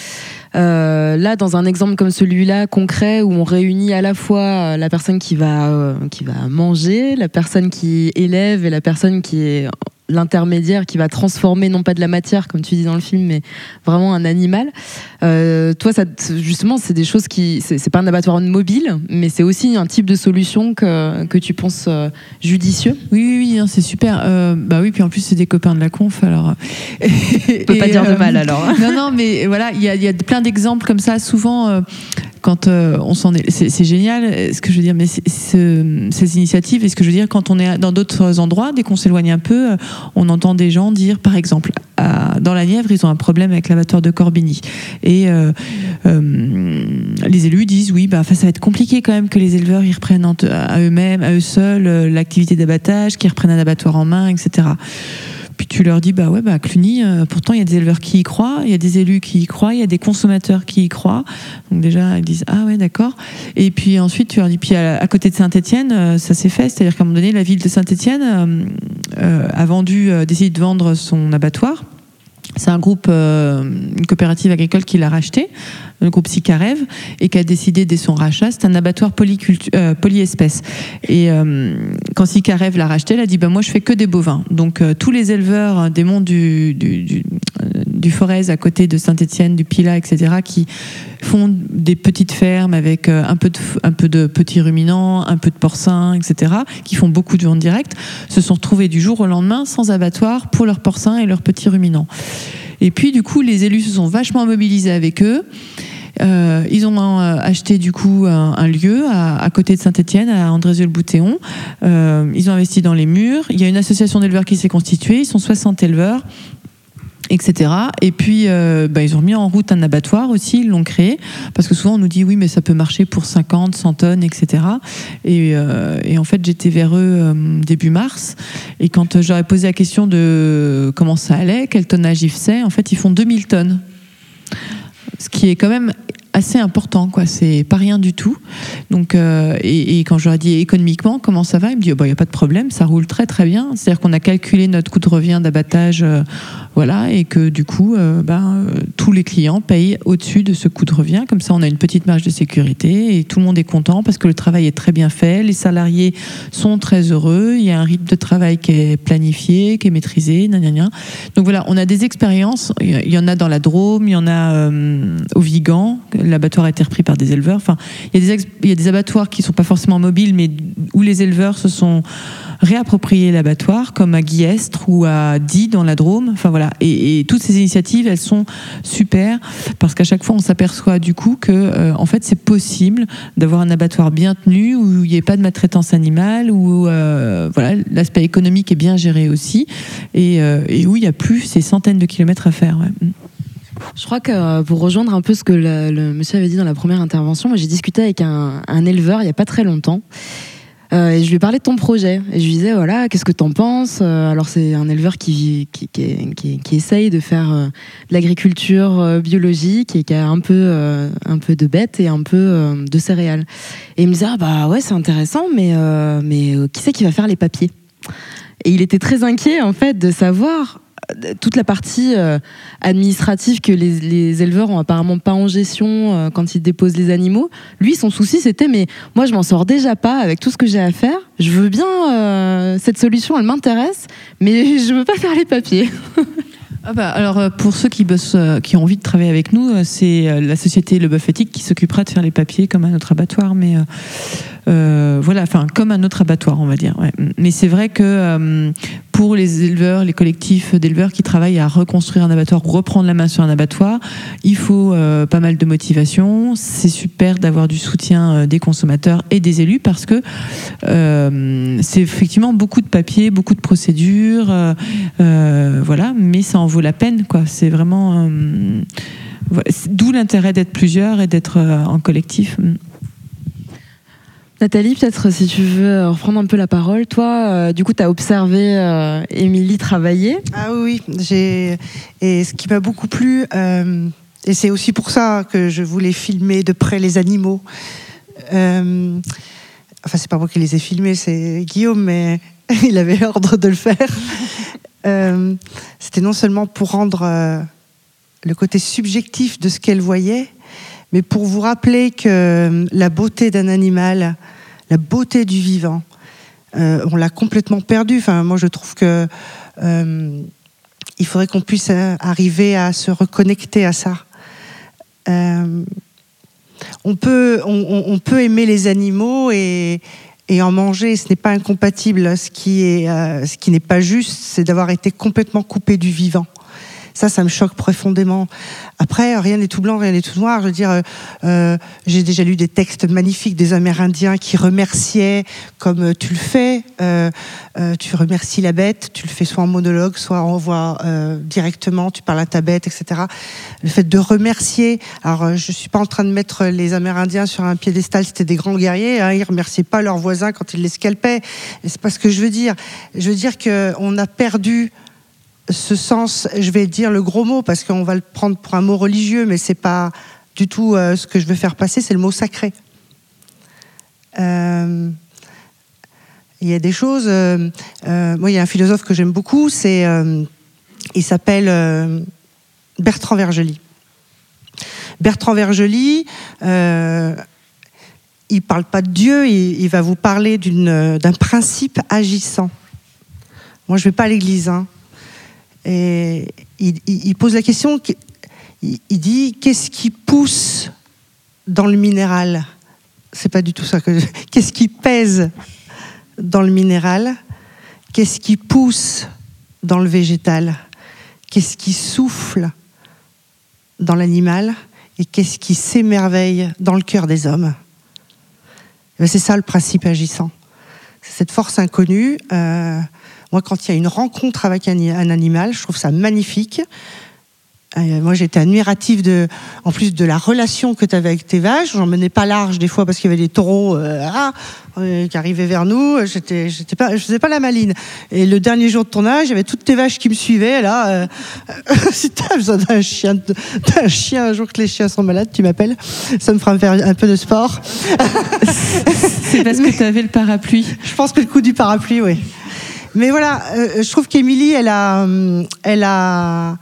Euh, là, dans un exemple comme celui-là, concret, où on réunit à la fois la personne qui va qui va manger, la personne qui élève et la personne qui est l'intermédiaire qui va transformer non pas de la matière comme tu dis dans le film mais vraiment un animal toi ça justement c'est des choses qui c'est pas un abattoir mobile mais c'est aussi un type de solution que, que tu penses euh, judicieux. Oui oui, oui hein, c'est super. Euh, bah oui puis en plus c'est des copains de la conf alors. On peut pas dire de mal alors non non mais voilà il y a, y a, plein d'exemples comme ça. Souvent quand euh, on s'en est, c'est génial. Ce que je veux dire, mais ces initiatives, et ce que je veux dire, quand on est dans d'autres endroits, dès qu'on s'éloigne un peu, euh, on entend des gens dire, par exemple, dans la Nièvre, ils ont un problème avec l'abattoir de Corbigny, et euh, les élus disent, oui, bah, ça va être compliqué quand même que les éleveurs reprennent à eux-mêmes, à eux seuls, l'activité d'abattage, qu'ils reprennent un abattoir en main, etc. puis tu leur dis bah ouais bah Cluny, euh, pourtant il y a des éleveurs qui y croient, il y a des élus qui y croient, il y a des consommateurs qui y croient. Donc déjà ils disent ah ouais d'accord. Et puis ensuite tu leur dis puis à, côté de Saint-Étienne ça s'est fait, c'est-à-dire qu'à un moment donné la ville de Saint-Étienne a vendu, décidé de vendre son abattoir c'est un groupe, euh, une coopérative agricole qui l'a racheté, le groupe Sicarev, et qui a décidé dès son rachat, c'est un abattoir euh, polyespèce. Et euh, quand Sicarev l'a racheté, elle a dit bah, Moi, je fais que des bovins. Donc, tous les éleveurs des monts du, du, du, Forez à côté de Saint-Étienne, du Pilat, etc., qui font des petites fermes avec un peu, de, un peu de petits ruminants, un peu de porcins, etc., qui font beaucoup de ventes directes, se sont retrouvés du jour au lendemain sans abattoir pour leurs porcins et leurs petits ruminants. Et puis, du coup, les élus se sont vachement mobilisés avec eux. Euh, ils ont euh, acheté du coup un, lieu à, côté de Saint-Etienne, à Andrézieux-le-Boutéon. Euh, ils ont investi dans les murs. Il y a une association d'éleveurs qui s'est constituée. Ils sont 60 éleveurs etc. Et puis, euh, bah, ils ont mis en route un abattoir aussi, ils l'ont créé, parce que souvent on nous dit oui, mais ça peut marcher pour 50, 100 tonnes, etc. Et, euh, et en fait, j'étais vers eux euh, début mars, et quand j'aurais posé la question de comment ça allait, quel tonnage ils faisaient, en fait, ils font 2000 tonnes. Ce qui est quand même assez important, quoi. C'est pas rien du tout. Donc, euh, et, quand je leur ai dit économiquement, comment ça va Il me dit, il oh, n'y bah, a pas de problème, ça roule très très bien. C'est-à-dire qu'on a calculé notre coût de revient d'abattage, euh, voilà, et que du coup, euh, ben, tous les clients payent au-dessus de ce coût de revient. Comme ça, on a une petite marge de sécurité et tout le monde est content parce que le travail est très bien fait. Les salariés sont très heureux. Il y a un rythme de travail qui est planifié, qui est maîtrisé. Donc voilà, on a des expériences. Il y en a dans la Drôme, il y en a au Vigan l'abattoir a été repris par des éleveurs. Enfin, il y a des, abattoirs qui ne sont pas forcément mobiles, mais où les éleveurs se sont réappropriés l'abattoir, comme à Guiestre ou à Die dans la Drôme. Enfin voilà. Et, toutes ces initiatives, elles sont super parce qu'à chaque fois, on s'aperçoit du coup que, euh, en fait, c'est possible d'avoir un abattoir bien tenu où il n'y ait pas de maltraitance animale, où euh, voilà, l'aspect économique est bien géré aussi, et, euh, où il n'y a plus ces centaines de kilomètres à faire. Je crois que euh, pour rejoindre un peu ce que le, monsieur avait dit dans la première intervention, j'ai discuté avec un, éleveur il n'y a pas très longtemps. Euh, et je lui ai parlé de ton projet. Et je lui disais, voilà, qu'est-ce que tu en penses euh, Alors, c'est un éleveur qui, qui, qui, essaye de faire de l'agriculture biologique et qui a un peu, un peu de bêtes et un peu de céréales. Et il me disait, ah bah ouais, c'est intéressant, mais, mais qui c'est qui va faire les papiers? Et il était très inquiet, en fait, de savoir toute la partie euh, administrative que les, éleveurs ont apparemment pas en gestion euh, quand ils déposent les animaux. Lui, son souci, c'était mais moi, je m'en sors déjà pas avec tout ce que j'ai à faire. Je veux bien euh, cette solution, elle m'intéresse, mais je veux pas faire les papiers. Ah bah, alors pour ceux qui bossent, qui ont envie de travailler avec nous, c'est la société Le Éthique qui s'occupera de faire les papiers comme à notre abattoir, mais voilà, enfin comme un autre abattoir, on va dire. Mais c'est vrai que euh, pour les éleveurs, les collectifs d'éleveurs qui travaillent à reconstruire un abattoir reprendre la main sur un abattoir, il faut euh, pas mal de motivation. C'est super d'avoir du soutien euh, des consommateurs et des élus parce que euh, c'est effectivement beaucoup de papiers, beaucoup de procédures, voilà, mais ça en vaut la peine. C'est vraiment d'où l'intérêt d'être plusieurs et d'être en collectif. Nathalie, peut-être si tu veux reprendre un peu la parole. Toi, euh, du coup, tu as observé euh, Émilie travailler? Ah oui, j'ai et ce qui m'a beaucoup plu, euh, et c'est aussi pour ça que je voulais filmer de près les animaux. Euh, enfin, c'est pas moi qui les ai filmés, c'est Guillaume, mais il avait l'ordre de le faire. Euh, C'était non seulement pour rendre le côté subjectif de ce qu'elle voyait, mais pour vous rappeler que la beauté d'un animal, la beauté du vivant, euh, on l'a complètement perdu. Enfin, moi, je trouve que euh, faudrait qu'on puisse arriver à se reconnecter à ça. Euh, on, peut, aimer les animaux et, en manger, ce n'est pas incompatible. Ce qui euh, ce qui n'est pas juste, c'est d'avoir été complètement coupé du vivant. Ça, ça me choque profondément. Après, rien n'est tout blanc, rien n'est tout noir. Je veux dire, euh, j'ai déjà lu des textes magnifiques des Amérindiens qui remerciaient, comme euh, tu le fais, euh, euh, tu remercies la bête, tu le fais soit en monologue, soit en voix euh, directement, tu parles à ta bête, etc. Le fait de remercier. Alors, je suis pas en train de mettre les Amérindiens sur un piédestal, c'était des grands guerriers. Hein, ils remerciaient pas leurs voisins quand ils les scalpaient. C'est pas ce que je veux dire. Je veux dire qu'on a perdu ce sens, je vais dire le gros mot parce qu'on va le prendre pour un mot religieux, mais c'est pas du tout euh, ce que je veux faire passer, c'est le mot sacré. Euh, il y a des choses. euh, moi, il y a un philosophe que j'aime beaucoup, c'est, il s'appelle Bertrand Vergely. Bertrand Vergely, il parle pas de Dieu, il, va vous parler d'un principe agissant. Moi, je vais pas à l'église, hein. Et il, pose la question, il, dit qu'est-ce qui pousse dans le minéral? C'est pas du tout ça que je- Qu'est-ce qui pèse dans le minéral? Qu'est-ce qui pousse dans le végétal? Qu'est-ce qui souffle dans l'animal? Et qu'est-ce qui s'émerveille dans le cœur des hommes? Eh bien, C'est ça le principe agissant. Cette force inconnue. euh, moi, quand il y a une rencontre avec un, un animal, je trouve ça magnifique. Euh, moi, j'étais admirative de, en plus de la relation que tu avais avec tes vaches. J'en menais pas large des fois parce qu'il y avait des taureaux euh, ah, euh, qui arrivaient vers nous. J'étais, j'étais pas, je faisais pas la maline. Et le dernier jour de tournage, il y avait toutes tes vaches qui me suivaient. Là, euh, si tu as besoin d'un chien, d'un chien un jour que les chiens sont malades, tu m'appelles. Ça me fera faire un peu de sport. C'est parce que tu avais le parapluie. Je pense que le coup du parapluie, oui. Mais voilà, euh, je trouve qu'Émilie, elle a, hum, elle a,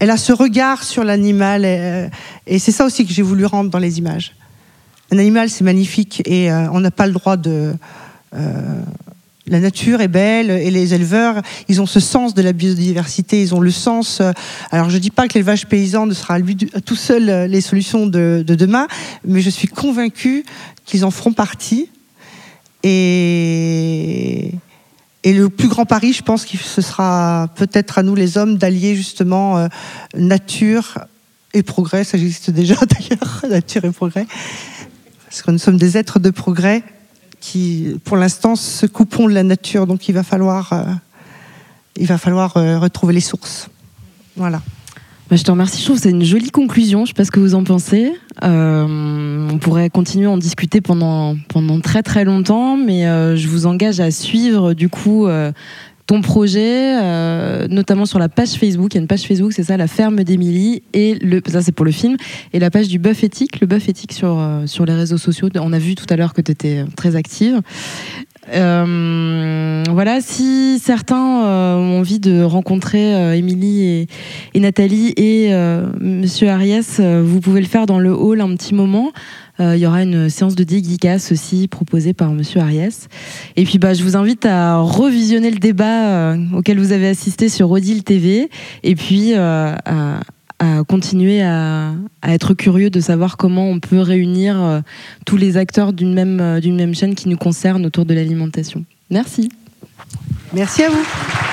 elle a ce regard sur l'animal, euh, et c'est ça aussi que j'ai voulu rendre dans les images. Un animal, c'est magnifique, et euh, on n'a pas le droit de. euh, la nature est belle et les éleveurs, ils ont ce sens de la biodiversité, ils ont le sens. euh, alors je dis pas que l'élevage paysan ne sera lui tout seul euh, les solutions de, de demain, mais je suis convaincue qu'ils en feront partie. Et, et le plus grand pari, je pense que ce sera peut-être à nous les hommes d'allier justement euh, nature et progrès. Ça existe déjà d'ailleurs, nature et progrès. Parce que nous sommes des êtres de progrès qui, pour l'instant, se couperont de la nature. Donc il va falloir, euh, il va falloir euh, retrouver les sources. Voilà. Bah, je te remercie. Je trouve que c'est une jolie conclusion. Je sais pas ce que vous en pensez. Euh, on pourrait continuer à en discuter pendant, pendant très très longtemps, mais euh, je vous engage à suivre du coup euh, ton projet, notamment sur la page Facebook. Il y a une page Facebook, c'est ça, la ferme d'Émilie, et le, ça c'est pour le film, et la page du bœuf éthique, le bœuf éthique sur, sur les réseaux sociaux. On a vu tout à l'heure que tu étais très active. Euh, voilà, si certains euh, ont envie de rencontrer euh, Émilie et, et Nathalie et euh, Monsieur Ariès, vous pouvez le faire dans le hall un petit moment. Il y aura une séance de dédicace aussi proposée par Monsieur Ariès. Et puis, bah, je vous invite à revisionner le débat auquel vous avez assisté sur Odile TV, et puis à continuer à, être curieux de savoir comment on peut réunir euh, tous les acteurs d'une même, euh, d'une même chaîne qui nous concerne autour de l'alimentation. Merci. Merci à vous.